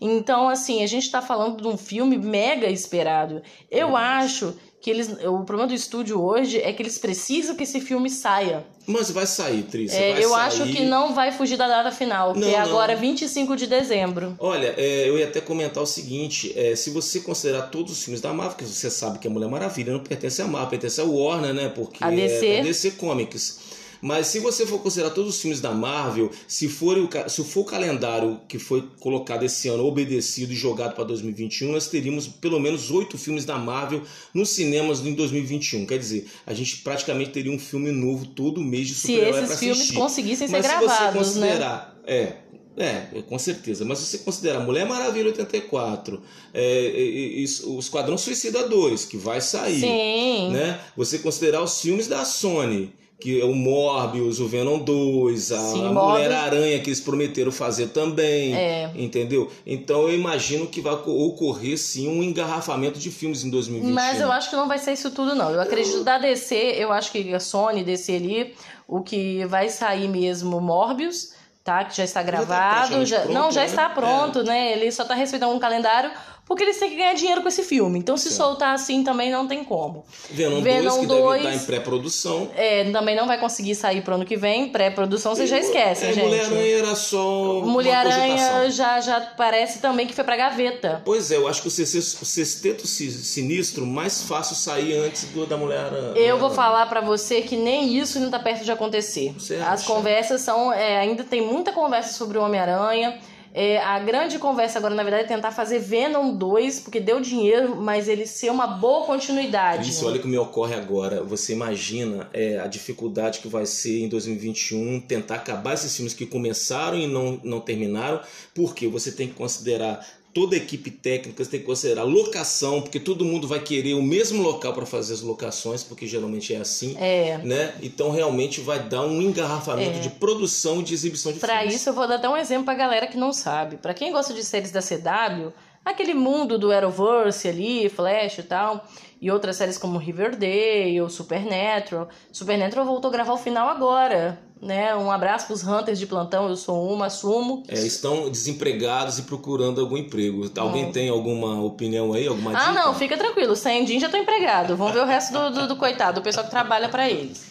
Então, assim, a gente está falando de um filme mega esperado. Eu acho que eles. O problema do estúdio hoje é que eles precisam que esse filme saia. Mas vai sair, Trícia. É, eu sair. acho que não vai fugir da data final, que é agora não. 25 de dezembro. Olha, é, eu ia até comentar o seguinte: é, se você considerar todos os filmes da Marvel, que você sabe que a Mulher Maravilha não pertence à Marvel, pertence ao Warner, né? Porque a DC. é a DC Comics. Mas se você for considerar todos os filmes da Marvel, se for, o, se for o calendário que foi colocado esse ano, obedecido e jogado para 2021, nós teríamos pelo menos oito filmes da Marvel nos cinemas em 2021. Quer dizer, a gente praticamente teria um filme novo todo mês de super-herói para assistir. Se esses filmes conseguissem ser Mas gravados, se você né? considerar, né? É, é, com certeza. Mas se você considera Mulher Maravilha 84, é, e, e, o Esquadrão Suicida 2, que vai sair, Sim. né? Você considerar os filmes da Sony, que é o Morbius, o Venom 2, a, Sim, Mulher-Aranha que eles prometeram fazer também, é. entendeu? Então eu imagino que vai ocorrer sim um engarrafamento de filmes em 2021. Mas eu acho que não vai ser isso tudo não. Eu acredito eu... da DC, eu acho que a Sony, DC ali, o que vai sair mesmo Morbius, tá? Que já está gravado, já tá já... Pronto, não, já né? está pronto, é. né? Ele só está respeitando um calendário porque eles têm que ganhar dinheiro com esse filme. Então, se certo. soltar assim também não tem como. Venom, Venom 2, que 2, deve estar em pré-produção. É, também não vai conseguir sair pro ano que vem. Pré-produção você já esquece, é, gente. Mulher-Aranha era só. Mulher-Aranha já, já parece também que foi pra gaveta. Pois é, eu acho que o sexteto sinistro mais fácil sair antes do da Mulher-Aranha. Eu vou falar para você que nem isso ainda tá perto de acontecer. Você As acha? conversas são. É, ainda tem muita conversa sobre o Homem-Aranha. É, a grande conversa agora, na verdade, é tentar fazer Venom 2, porque deu dinheiro, mas ele ser uma boa continuidade. Isso, olha o que me ocorre agora. Você imagina é, a dificuldade que vai ser em 2021 tentar acabar esses filmes que começaram e não, não terminaram, porque você tem que considerar toda a equipe técnica tem que considerar locação, porque todo mundo vai querer o mesmo local para fazer as locações, porque geralmente é assim, é. né? Então realmente vai dar um engarrafamento é. de produção e de exibição de pra filmes. Para isso eu vou dar até um exemplo para galera que não sabe. Para quem gosta de séries da CW, aquele mundo do Arrowverse ali, Flash e tal, e outras séries como Riverdale, Supernatural. Supernatural voltou a gravar o final agora, né? Um abraço para os hunters de plantão, eu sou uma, assumo. É, estão desempregados e procurando algum emprego. Alguém hum. tem alguma opinião aí, alguma dica? Ah, não, fica tranquilo, sem já tô empregado. Vamos ver o resto do, do, do coitado, do pessoal que trabalha para eles.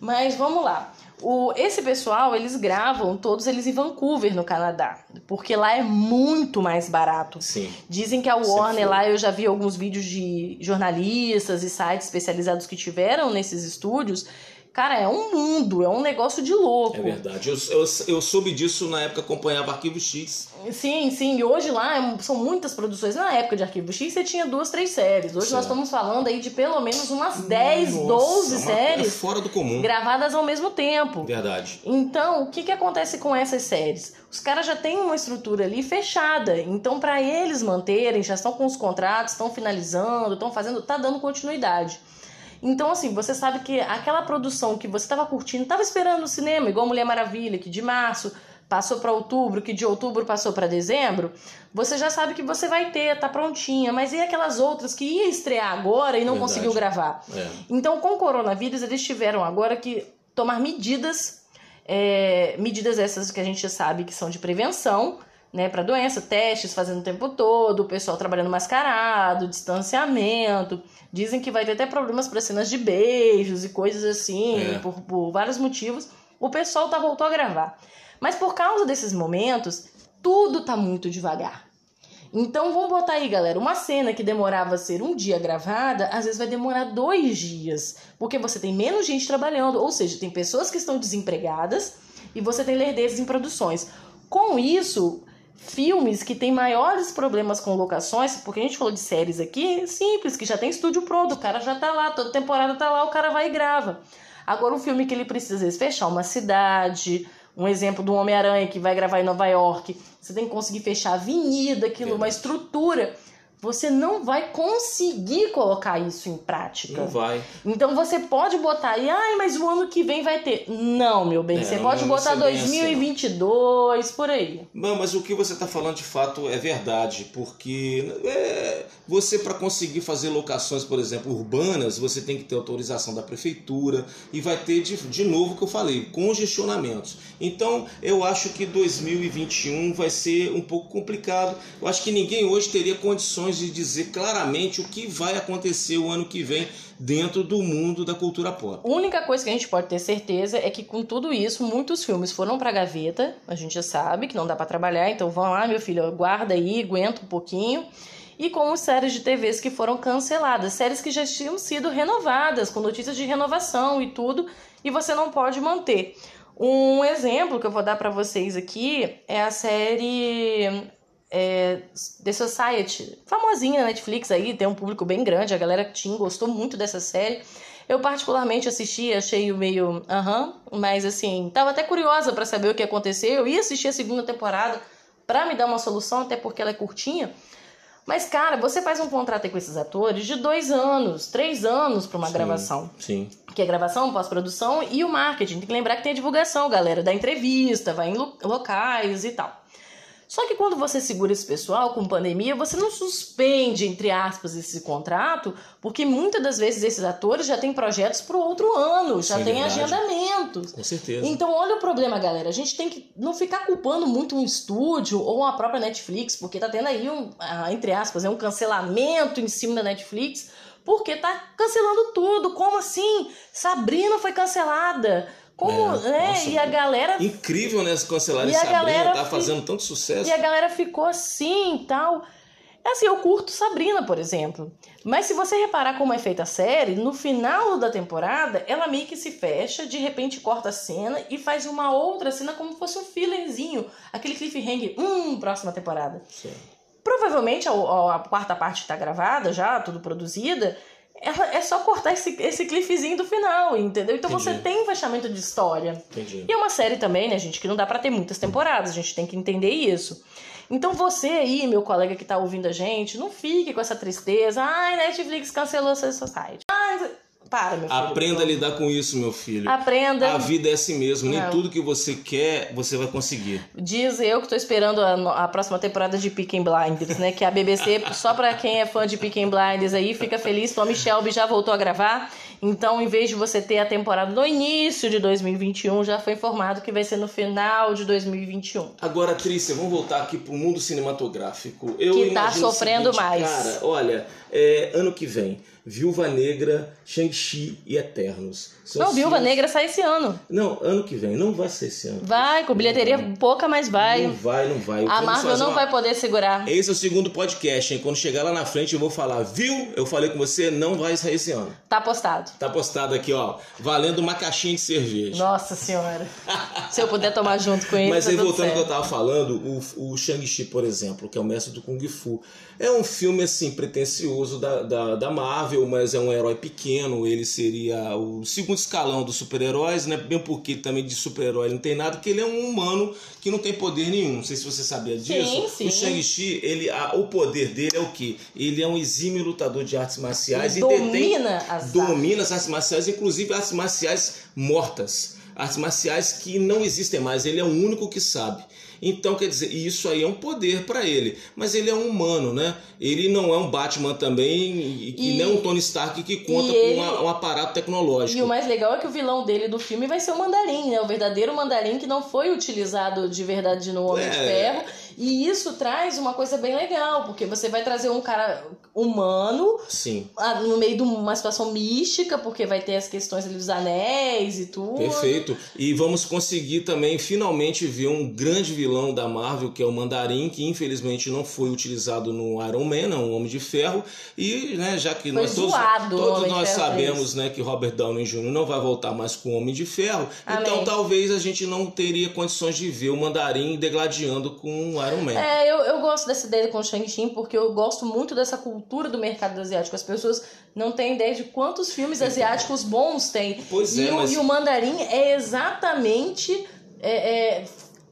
Mas vamos lá. O, esse pessoal, eles gravam todos eles em Vancouver, no Canadá. Porque lá é muito mais barato. Sim. Dizem que a Warner lá, eu já vi alguns vídeos de jornalistas e sites especializados que tiveram nesses estúdios Cara, é um mundo, é um negócio de louco. É verdade. Eu, eu, eu soube disso na época, acompanhava Arquivo X. Sim, sim. E hoje lá é são muitas produções. Na época de Arquivo X você tinha duas, três séries. Hoje certo. nós estamos falando aí de pelo menos umas 10, Nossa, 12 uma, séries. É fora do comum. Gravadas ao mesmo tempo. Verdade. Então, o que, que acontece com essas séries? Os caras já têm uma estrutura ali fechada. Então, para eles manterem, já estão com os contratos, estão finalizando, estão fazendo, tá dando continuidade. Então, assim, você sabe que aquela produção que você estava curtindo, estava esperando no cinema, igual Mulher Maravilha, que de março passou para outubro, que de outubro passou para dezembro, você já sabe que você vai ter, tá prontinha. Mas e aquelas outras que ia estrear agora e não Verdade. conseguiu gravar? É. Então, com o coronavírus, eles tiveram agora que tomar medidas, é, medidas essas que a gente sabe que são de prevenção, né, para doença, testes fazendo o tempo todo, o pessoal trabalhando mascarado, distanciamento. Dizem que vai ter até problemas para cenas de beijos e coisas assim, é. por, por vários motivos. O pessoal tá voltou a gravar. Mas por causa desses momentos, tudo tá muito devagar. Então vamos botar aí, galera, uma cena que demorava a ser um dia gravada, às vezes vai demorar dois dias, porque você tem menos gente trabalhando, ou seja, tem pessoas que estão desempregadas e você tem lerdezes em produções. Com isso, filmes que têm maiores problemas com locações, porque a gente falou de séries aqui, simples, que já tem estúdio pronto, o cara já tá lá, toda temporada tá lá, o cara vai e grava. Agora, um filme que ele precisa, às vezes, fechar uma cidade, um exemplo do Homem-Aranha que vai gravar em Nova York, você tem que conseguir fechar a avenida, aquilo, uma estrutura você não vai conseguir colocar isso em prática. Não vai. Então você pode botar aí, ai, mas o ano que vem vai ter. Não, meu bem, é, você pode botar 2022 assim. por aí. Não, mas o que você está falando de fato é verdade, porque é, você para conseguir fazer locações, por exemplo, urbanas, você tem que ter autorização da prefeitura e vai ter de, de novo o que eu falei, congestionamentos. Então, eu acho que 2021 vai ser um pouco complicado. Eu acho que ninguém hoje teria condições condições de dizer claramente o que vai acontecer o ano que vem dentro do mundo da cultura pop. A única coisa que a gente pode ter certeza é que com tudo isso, muitos filmes foram pra gaveta, a gente já sabe que não dá para trabalhar, então vão lá, meu filho, guarda aí, aguenta um pouquinho. E como séries de TVs que foram canceladas, séries que já tinham sido renovadas, com notícias de renovação e tudo, e você não pode manter. Um exemplo que eu vou dar para vocês aqui é a série é, The Society, famosinha na Netflix aí, tem um público bem grande, a galera tinha, gostou muito dessa série. Eu particularmente assisti, achei meio aham, uh -huh, mas assim, tava até curiosa para saber o que aconteceu. Eu ia assistir a segunda temporada para me dar uma solução, até porque ela é curtinha. Mas, cara, você faz um contrato com esses atores de dois anos, três anos para uma sim, gravação. Sim. Que é gravação, pós-produção e o marketing. Tem que lembrar que tem a divulgação, galera, da entrevista, vai em locais e tal. Só que quando você segura esse pessoal com pandemia, você não suspende, entre aspas, esse contrato, porque muitas das vezes esses atores já têm projetos para o outro ano, já Sim, têm agendamentos. Com certeza. Então, olha o problema, galera. A gente tem que não ficar culpando muito um estúdio ou a própria Netflix, porque tá tendo aí um, entre aspas, é um cancelamento em cima da Netflix, porque tá cancelando tudo. Como assim? Sabrina foi cancelada. Como, é, né? Nossa, e a galera. Incrível, né? Cancelar esse Sabrina, tá fazendo tanto sucesso. E a galera ficou assim e tal. É assim, eu curto Sabrina, por exemplo. Mas se você reparar como é feita a série, no final da temporada, ela meio que se fecha, de repente corta a cena e faz uma outra cena como se fosse um fillerzinho. Aquele cliffhanger, hum, próxima temporada. Sim. Provavelmente a, a, quarta parte está gravada já, tudo produzida é só cortar esse, esse cliffzinho do final, entendeu? Então Entendi. você tem um fechamento de história. Entendi. E é uma série também, né, gente, que não dá para ter muitas temporadas, a gente tem que entender isso. Então você aí, meu colega que tá ouvindo a gente, não fique com essa tristeza. Ai, Netflix cancelou seu Society. Para, meu filho. Aprenda a lidar com isso, meu filho. Aprenda. A vida é assim mesmo. Nem Não. tudo que você quer, você vai conseguir. Diz eu que tô esperando a, a próxima temporada de Peaky Blinders, né? Que a BBC, só pra quem é fã de Peaky Blinders aí, fica feliz. Tommy Shelby já voltou a gravar. Então, em vez de você ter a temporada no início de 2021, já foi informado que vai ser no final de 2021. Agora, Trícia, vamos voltar aqui pro mundo cinematográfico. Eu que tá sofrendo seguinte, mais. Cara, olha, é, ano que vem Viúva Negra, Shang-Chi e Eternos. São não, Viúva Negra sai esse ano. Não, ano que vem. Não vai ser esse ano. Vai, com bilheteria pouca, mas vai. Não vai, não vai. A Marvel não uma... vai poder segurar. Esse é o segundo podcast, hein? Quando chegar lá na frente eu vou falar, viu? Eu falei com você, não vai sair esse ano. Tá postado. Tá postado aqui, ó. Valendo uma caixinha de cerveja. Nossa senhora. [LAUGHS] Se eu puder tomar junto com ele. Mas tá aí, voltando ao que eu tava falando, o, o Shang-Chi, por exemplo, que é o mestre do Kung Fu. É um filme, assim, pretencioso da, da, da Marvel, mas é um herói pequeno. Ele seria o segundo escalão dos super-heróis, né? Bem porque também de super-herói não tem nada, que ele é um humano que não tem poder nenhum. Não sei se você sabia disso. Sim, sim. O Shang-Chi, ele, a, o poder dele é o quê? Ele é um exímio lutador de artes marciais ele e domina detém, as domina as artes marciais, inclusive artes marciais mortas. Artes marciais que não existem mais. Ele é o único que sabe. Então, quer dizer, isso aí é um poder para ele. Mas ele é um humano, né? Ele não é um Batman também e, e nem um Tony Stark que conta ele... com uma, um aparato tecnológico. E o mais legal é que o vilão dele do filme vai ser o Mandarim, né? O verdadeiro Mandarim que não foi utilizado de verdade no Homem é... de Ferro e isso traz uma coisa bem legal, porque você vai trazer um cara humano Sim. no meio de uma situação mística, porque vai ter as questões ali dos anéis e tudo. Perfeito. E vamos conseguir também finalmente ver um grande vilão da Marvel, que é o Mandarim, que infelizmente não foi utilizado no Iron Man, não, o Homem de Ferro. E, né, já que foi nós todos, todos nós sabemos, né, que Robert Downey Jr. não vai voltar mais com o Homem de Ferro, então Amém. então talvez a gente não teria condições de ver o Mandarim degladiando com o Iron É, eu, eu gosto dessa ideia com o Shang-Chi porque eu gosto muito dessa cultura do mercado asiático. As pessoas não têm ideia de quantos filmes asiáticos bons tem. Pois e é, o, mas... e o Mandarim é exatamente é, é,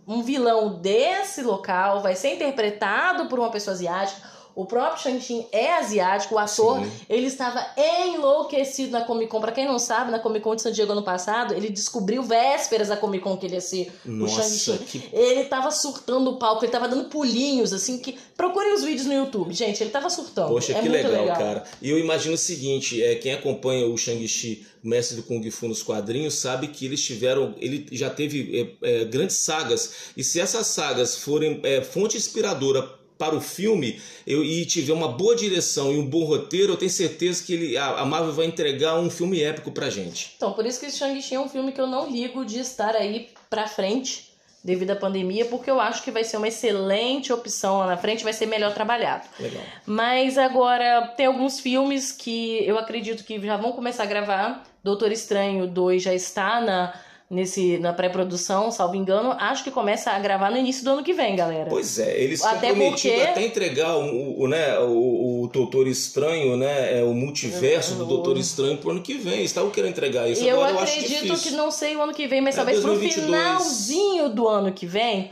um vilão desse local, vai ser interpretado por uma pessoa asiática o próprio Shang-Chi é asiático, o ator, Sim. ele estava enlouquecido na Comic Con. Pra quem não sabe, na Comic Con de San Diego ano passado, ele descobriu vésperas da Comic Con que ele ia ser Nossa, o Shang-Chi. Que... Ele tava surtando o palco, ele tava dando pulinhos, assim, que. Procurem os vídeos no YouTube, gente, ele tava surtando. Poxa, é que legal, legal, cara. E eu imagino o seguinte: é, quem acompanha o Shang-Chi mestre do Kung Fu nos quadrinhos, sabe que eles tiveram, ele já teve é, é, grandes sagas, e se essas sagas forem é, fonte inspiradora para o filme eu, e tiver uma boa direção e um bom roteiro, eu tenho certeza que ele, a, a Marvel vai entregar um filme épico pra gente. Então, por isso que Shang-Chi é um filme que eu não ligo de estar aí pra frente devido à pandemia, porque eu acho que vai ser uma excelente opção lá na frente, vai ser melhor trabalhado. Legal. Mas agora tem alguns filmes que eu acredito que já vão começar a gravar. Doutor Estranho 2 já está na nesse na pré-produção, salvo engano, acho que começa a gravar no início do ano que vem, galera. Pois é, eles até prometido porque... até entregar o, o, né, o, o Doutor Estranho, né, é o multiverso do Doutor Estranho pro ano que vem. Eles estavam querendo entregar isso. E Agora, eu acredito eu que não sei o ano que vem, mas é talvez 2022. pro finalzinho do ano que vem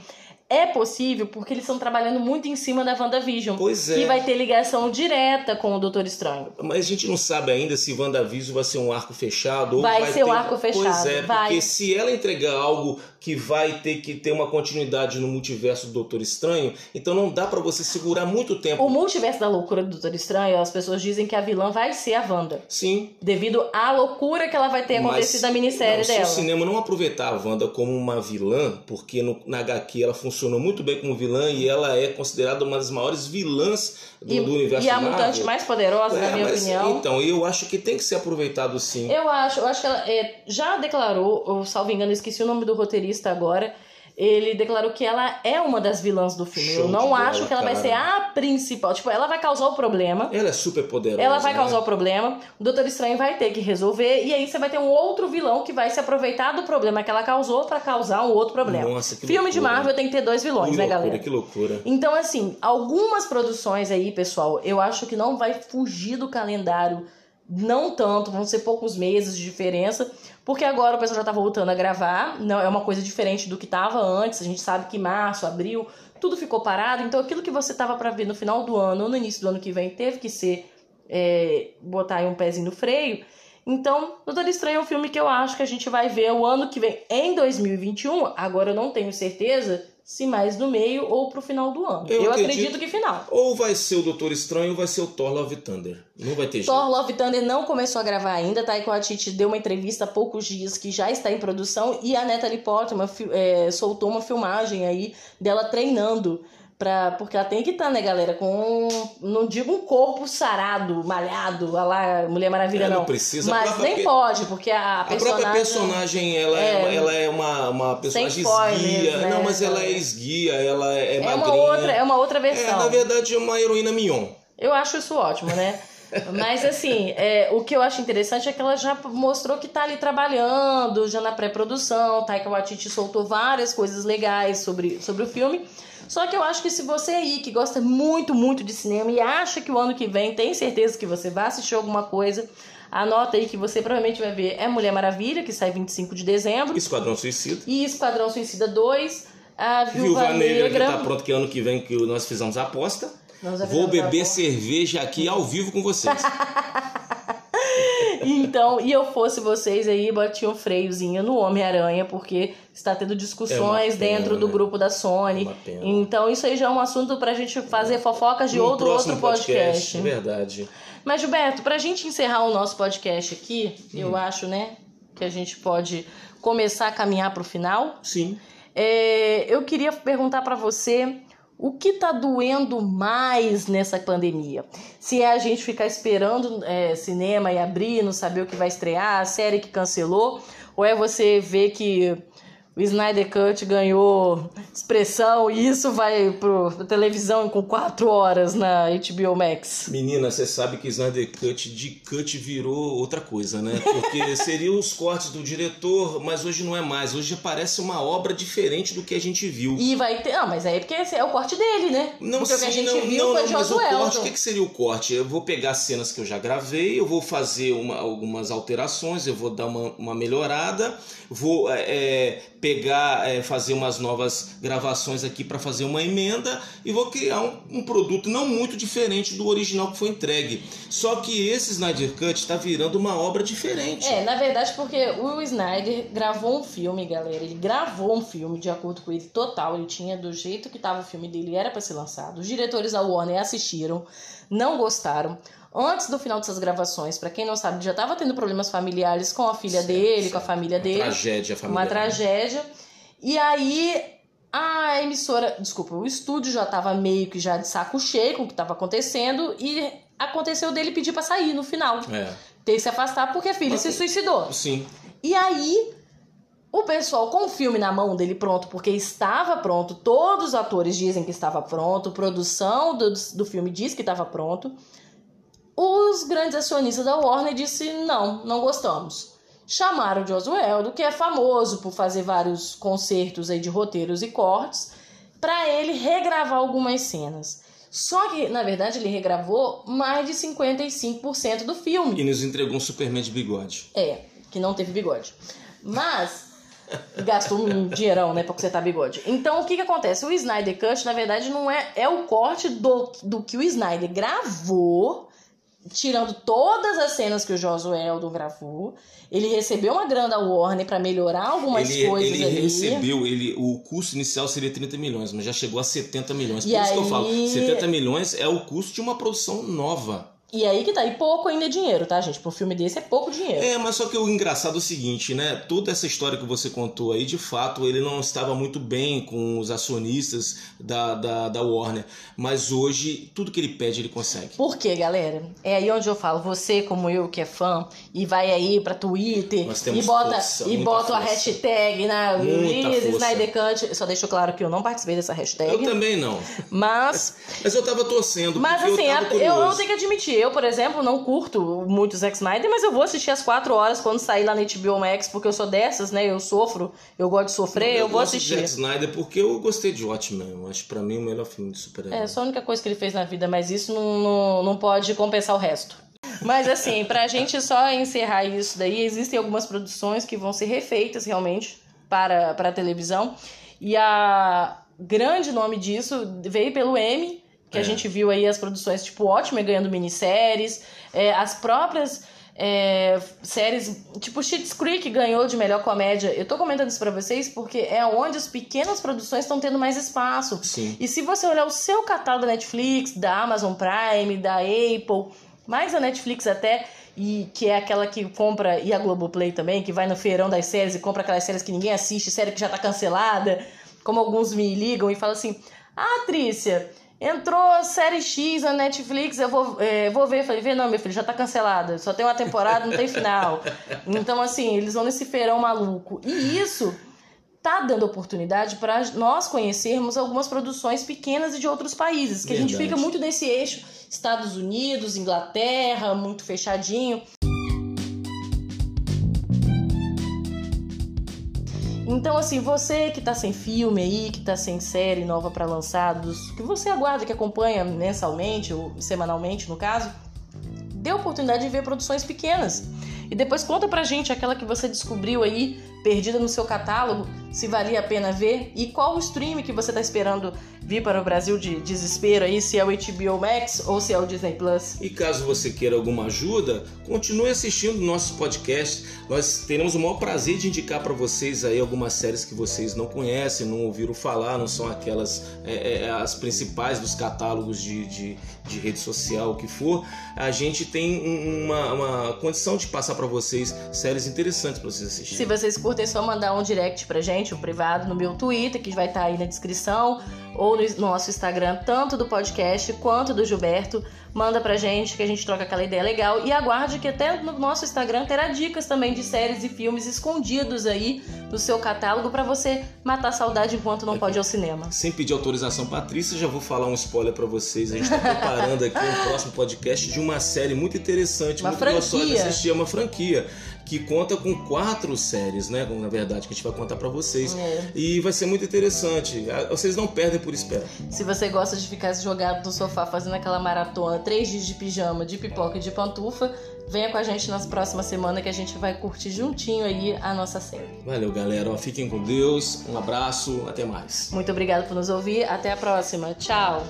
é possível porque eles estão trabalhando muito em cima da WandaVision. Pois é. Que vai ter ligação direta com o Doutor Estranho. Mas a gente não sabe ainda se WandaVision vai ser um arco fechado ou vai, vai ser um arco fechado. Pois é, vai. porque se ela entregar algo que vai ter que ter uma continuidade no multiverso do Doutor Estranho, então não dá para você segurar muito tempo. O multiverso da loucura do Doutor Estranho, as pessoas dizem que a vilã vai ser a Wanda. Sim. Devido à loucura que ela vai ter acontecido Mas, na minissérie não, dela. Se o cinema não aproveitar a Wanda como uma vilã, porque no, na HQ ela funcionou muito bem como vilã e ela é considerada uma das maiores vilãs do, e, do universo E a Marvel. mutante mais poderosa, é, na minha mas, opinião. Então, eu acho que tem que ser aproveitado sim. Eu acho, eu acho que ela é, já declarou, ou salvo engano, esqueci o nome do roteirista agora ele declarou que ela é uma das vilãs do filme. Show eu não acho bola, que ela cara. vai ser a principal. Tipo, ela vai causar o problema. Ela é super poderosa. Ela vai né? causar o problema. O Doutor Estranho vai ter que resolver. E aí você vai ter um outro vilão que vai se aproveitar do problema que ela causou para causar um outro problema. Nossa, que Filme loucura. de Marvel tem que ter dois vilões, que né, loucura, galera? Que loucura. Então, assim, algumas produções aí, pessoal, eu acho que não vai fugir do calendário. Não tanto, vão ser poucos meses de diferença porque agora o pessoal já tá voltando a gravar, não é uma coisa diferente do que tava antes. A gente sabe que março, abril, tudo ficou parado. Então aquilo que você tava para ver no final do ano ou no início do ano que vem teve que ser é, botar aí um pezinho no freio. Então, Doutor Estranho é um filme que eu acho que a gente vai ver o ano que vem, em 2021. Agora eu não tenho certeza se mais no meio ou pro final do ano. Eu, eu acredito, acredito, que final. Ou vai ser o Doutor Estranho ou vai ser o Thor Love Thunder. Não vai ter Thor jeito. Love Thunder não começou a gravar ainda. Taika Waititi deu uma entrevista há poucos dias que já está em produção e a Natalie Portman é, soltou uma filmagem aí dela treinando Pra, porque ela tem que estar, tá, né, galera, com, não digo um corpo sarado, malhado, a lá Mulher Maravilha, é, não. não precisa. Mas nem pode, porque a, a personagem... A própria personagem, ela é, é ela é uma, uma personagem esguia. Né? Não, mas ela é esguia, ela é, é magrinha. Uma outra, é uma outra versão. É, na verdade, é uma heroína mignon. Eu acho isso ótimo, né? [LAUGHS] Mas assim, é, o que eu acho interessante é que ela já mostrou que tá ali trabalhando, já na pré-produção. Taika Waititi soltou várias coisas legais sobre, sobre o filme. Só que eu acho que se você aí que gosta muito, muito de cinema e acha que o ano que vem tem certeza que você vai assistir alguma coisa, anota aí que você provavelmente vai ver é Mulher Maravilha, que sai 25 de dezembro. Esquadrão Suicida. E Esquadrão Suicida 2. A Viúva, Viúva Negra, Negra. que tá pronto que ano que vem que nós fizemos a aposta. Vou beber cerveja aqui ao vivo com vocês. [LAUGHS] então, e eu fosse vocês aí, batia um freiozinho no Homem-Aranha, porque está tendo discussões é pena, dentro do né? grupo da Sony. É então, isso aí já é um assunto pra gente fazer fofocas de outro, outro podcast. podcast. Verdade. Mas, Gilberto, pra gente encerrar o nosso podcast aqui, hum. eu acho, né, que a gente pode começar a caminhar pro final. Sim. É, eu queria perguntar para você o que está doendo mais nessa pandemia? Se é a gente ficar esperando é, cinema e abrir, não saber o que vai estrear, a série que cancelou, ou é você ver que o Snyder Cut ganhou expressão e isso vai pro televisão com quatro horas na HBO Max. Menina, você sabe que Snyder Cut de cut virou outra coisa, né? Porque [LAUGHS] seriam os cortes do diretor, mas hoje não é mais. Hoje parece uma obra diferente do que a gente viu. E vai ter. Não, mas aí é porque é o corte dele, né? Não, porque sim, o que a gente não, viu não, foi não, mas o corte, o que, que seria o corte? Eu vou pegar cenas que eu já gravei, eu vou fazer uma, algumas alterações, eu vou dar uma, uma melhorada, vou é, pegar, é, fazer umas novas gravações aqui para fazer uma emenda e vou criar um, um, produto não muito diferente do original que foi entregue. Só que esse Snyder Cut está virando uma obra diferente. É, na verdade, porque o Snyder gravou um filme, galera. Ele gravou um filme de acordo com ele total. Ele tinha do jeito que estava o filme dele, era para ser lançado. Os diretores da Warner assistiram, não gostaram antes do final dessas gravações, para quem não sabe, já estava tendo problemas familiares com a filha certo, dele, certo. com a família dele. Uma tragédia familiar. Uma tragédia. E aí a emissora, desculpa, o estúdio já estava meio que já de saco cheio com o que estava acontecendo e aconteceu dele pedir para sair no final. É. Ter que se afastar porque a filha Mas, se suicidou. Sim. E aí o pessoal com o filme na mão dele pronto, porque estava pronto, todos os atores dizem que estava pronto, produção do, do filme diz que estava pronto. Os grandes acionistas da Warner disse não, não gostamos. Chamaram o Josueldo, que é famoso por fazer vários concertos aí de roteiros e cortes, para ele regravar algumas cenas. Só que, na verdade, ele regravou mais de 55% do filme. E nos entregou um Superman de bigode. É, que não teve bigode. Mas [LAUGHS] gastou um dinheirão, né, pra consertar bigode. Então, o que que acontece? O Snyder Cut, na verdade, não é... É o corte do, do que o Snyder gravou tirando todas as cenas que o Josué Eldon gravou. Ele recebeu uma grana Warner para melhorar algumas ele, coisas ele ali. recebeu, ele, o custo inicial seria 30 milhões, mas já chegou a 70 milhões. Por e isso aí... que eu falo, 70 milhões é o custo de uma produção nova. E aí que tá, e pouco ainda é dinheiro, tá, gente? Por um filme desse é pouco dinheiro. É, mas só que o engraçado é o seguinte, né? Toda essa história que você contou aí, de fato, ele não estava muito bem com os acionistas da, da, da Warner. Mas hoje, tudo que ele pede, ele consegue. Por quê, galera? É aí onde eu falo, você, como eu, que é fã, e vai aí pra Twitter e bota, força, e bota a hashtag na Release Snyder Cut. Só deixo claro que eu não participei dessa hashtag. Eu também não. Mas. mas eu tava torcendo. Mas assim, eu, eu, eu tenho que admitir eu, por exemplo, não curto muito Zack Snyder, mas eu vou assistir às quatro horas quando sair lá na HBO Max, porque eu sou dessas, né? Eu sofro, eu gosto de sofrer, eu, eu vou assistir. Zack Snyder porque eu gostei de Watchmen, eu acho pra mim o melhor filme de super-herói. É, só a única coisa que ele fez na vida, mas isso não, não, não pode compensar o resto. Mas assim, pra [LAUGHS] gente só encerrar isso daí, existem algumas produções que vão ser refeitas realmente para, para a televisão. E a grande nome disso veio pelo M, que é. a gente viu aí as produções tipo Watchmen ganhando minisséries, é, as próprias é, séries, tipo Schitt's Creek ganhou de melhor comédia. Eu tô comentando isso pra vocês porque é onde as pequenas produções estão tendo mais espaço. Sim. E se você olhar o seu catálogo da Netflix, da Amazon Prime, da Apple, mais a Netflix até, e que é aquela que compra, e a Globoplay também, que vai no feirão das séries e compra aquelas séries que ninguém assiste, série que já tá cancelada, como alguns me ligam e falam assim: Ah, Trícia, Entrou série X na Netflix, eu vou, é, vou ver. Falei, vê não, meu filho, já tá cancelada. Só tem uma temporada, não tem final. [LAUGHS] Então, assim, eles vão nesse feirão maluco. E isso tá dando oportunidade para nós conhecermos algumas produções pequenas e de outros países. Que Verdade. a gente fica muito nesse eixo Estados Unidos, Inglaterra, muito fechadinho. Então, assim, você que tá sem filme aí, que tá sem série nova para lançados, que você aguarda, que acompanha mensalmente ou semanalmente, no caso, dê a oportunidade de ver produções pequenas. E depois conta pra gente aquela que você descobriu aí, perdida no seu catálogo, se valia a pena ver e qual o stream que você tá esperando vir para o Brasil de desespero aí, se é o HBO Max ou se é o Disney Plus. E caso você queira alguma ajuda, continue assistindo nossos podcasts. Nós teremos o maior prazer de indicar para vocês aí algumas séries que vocês não conhecem, não ouviram falar, não são aquelas é, é, as principais dos catálogos de, de, de, rede social, o que for. A gente tem uma, uma condição de passar para vocês séries interessantes para vocês assistirem. Se vocês curtem, é só mandar um direct pra gente, um privado, no meu Twitter, que vai estar tá aí na descrição ou no nosso Instagram, tanto do podcast quanto do Gilberto. Manda pra gente que a gente troca aquela ideia legal. E aguarde que até no nosso Instagram terá dicas também de séries e filmes escondidos aí no seu catálogo para você matar saudade enquanto não pode ir ao cinema. Sem pedir autorização, Patrícia, já vou falar um spoiler para vocês. A gente está preparando aqui um próximo podcast de uma série muito interessante, uma muito franquia. gostosa de assistir, é uma franquia que conta com quatro séries, né? Na verdade, que a gente vai contar para vocês. É. E vai ser muito interessante. Vocês não perdem por esperar. Se você gosta de ficar jogado no sofá fazendo aquela maratona, três dias de pijama, de pipoca e de pantufa, venha com a gente nas próximas semanas que a gente vai curtir juntinho aí a nossa série. Valeu, galera. Ó, fiquem com Deus. Um abraço. Até mais. Muito obrigado por nos ouvir. Até a próxima. Tchau.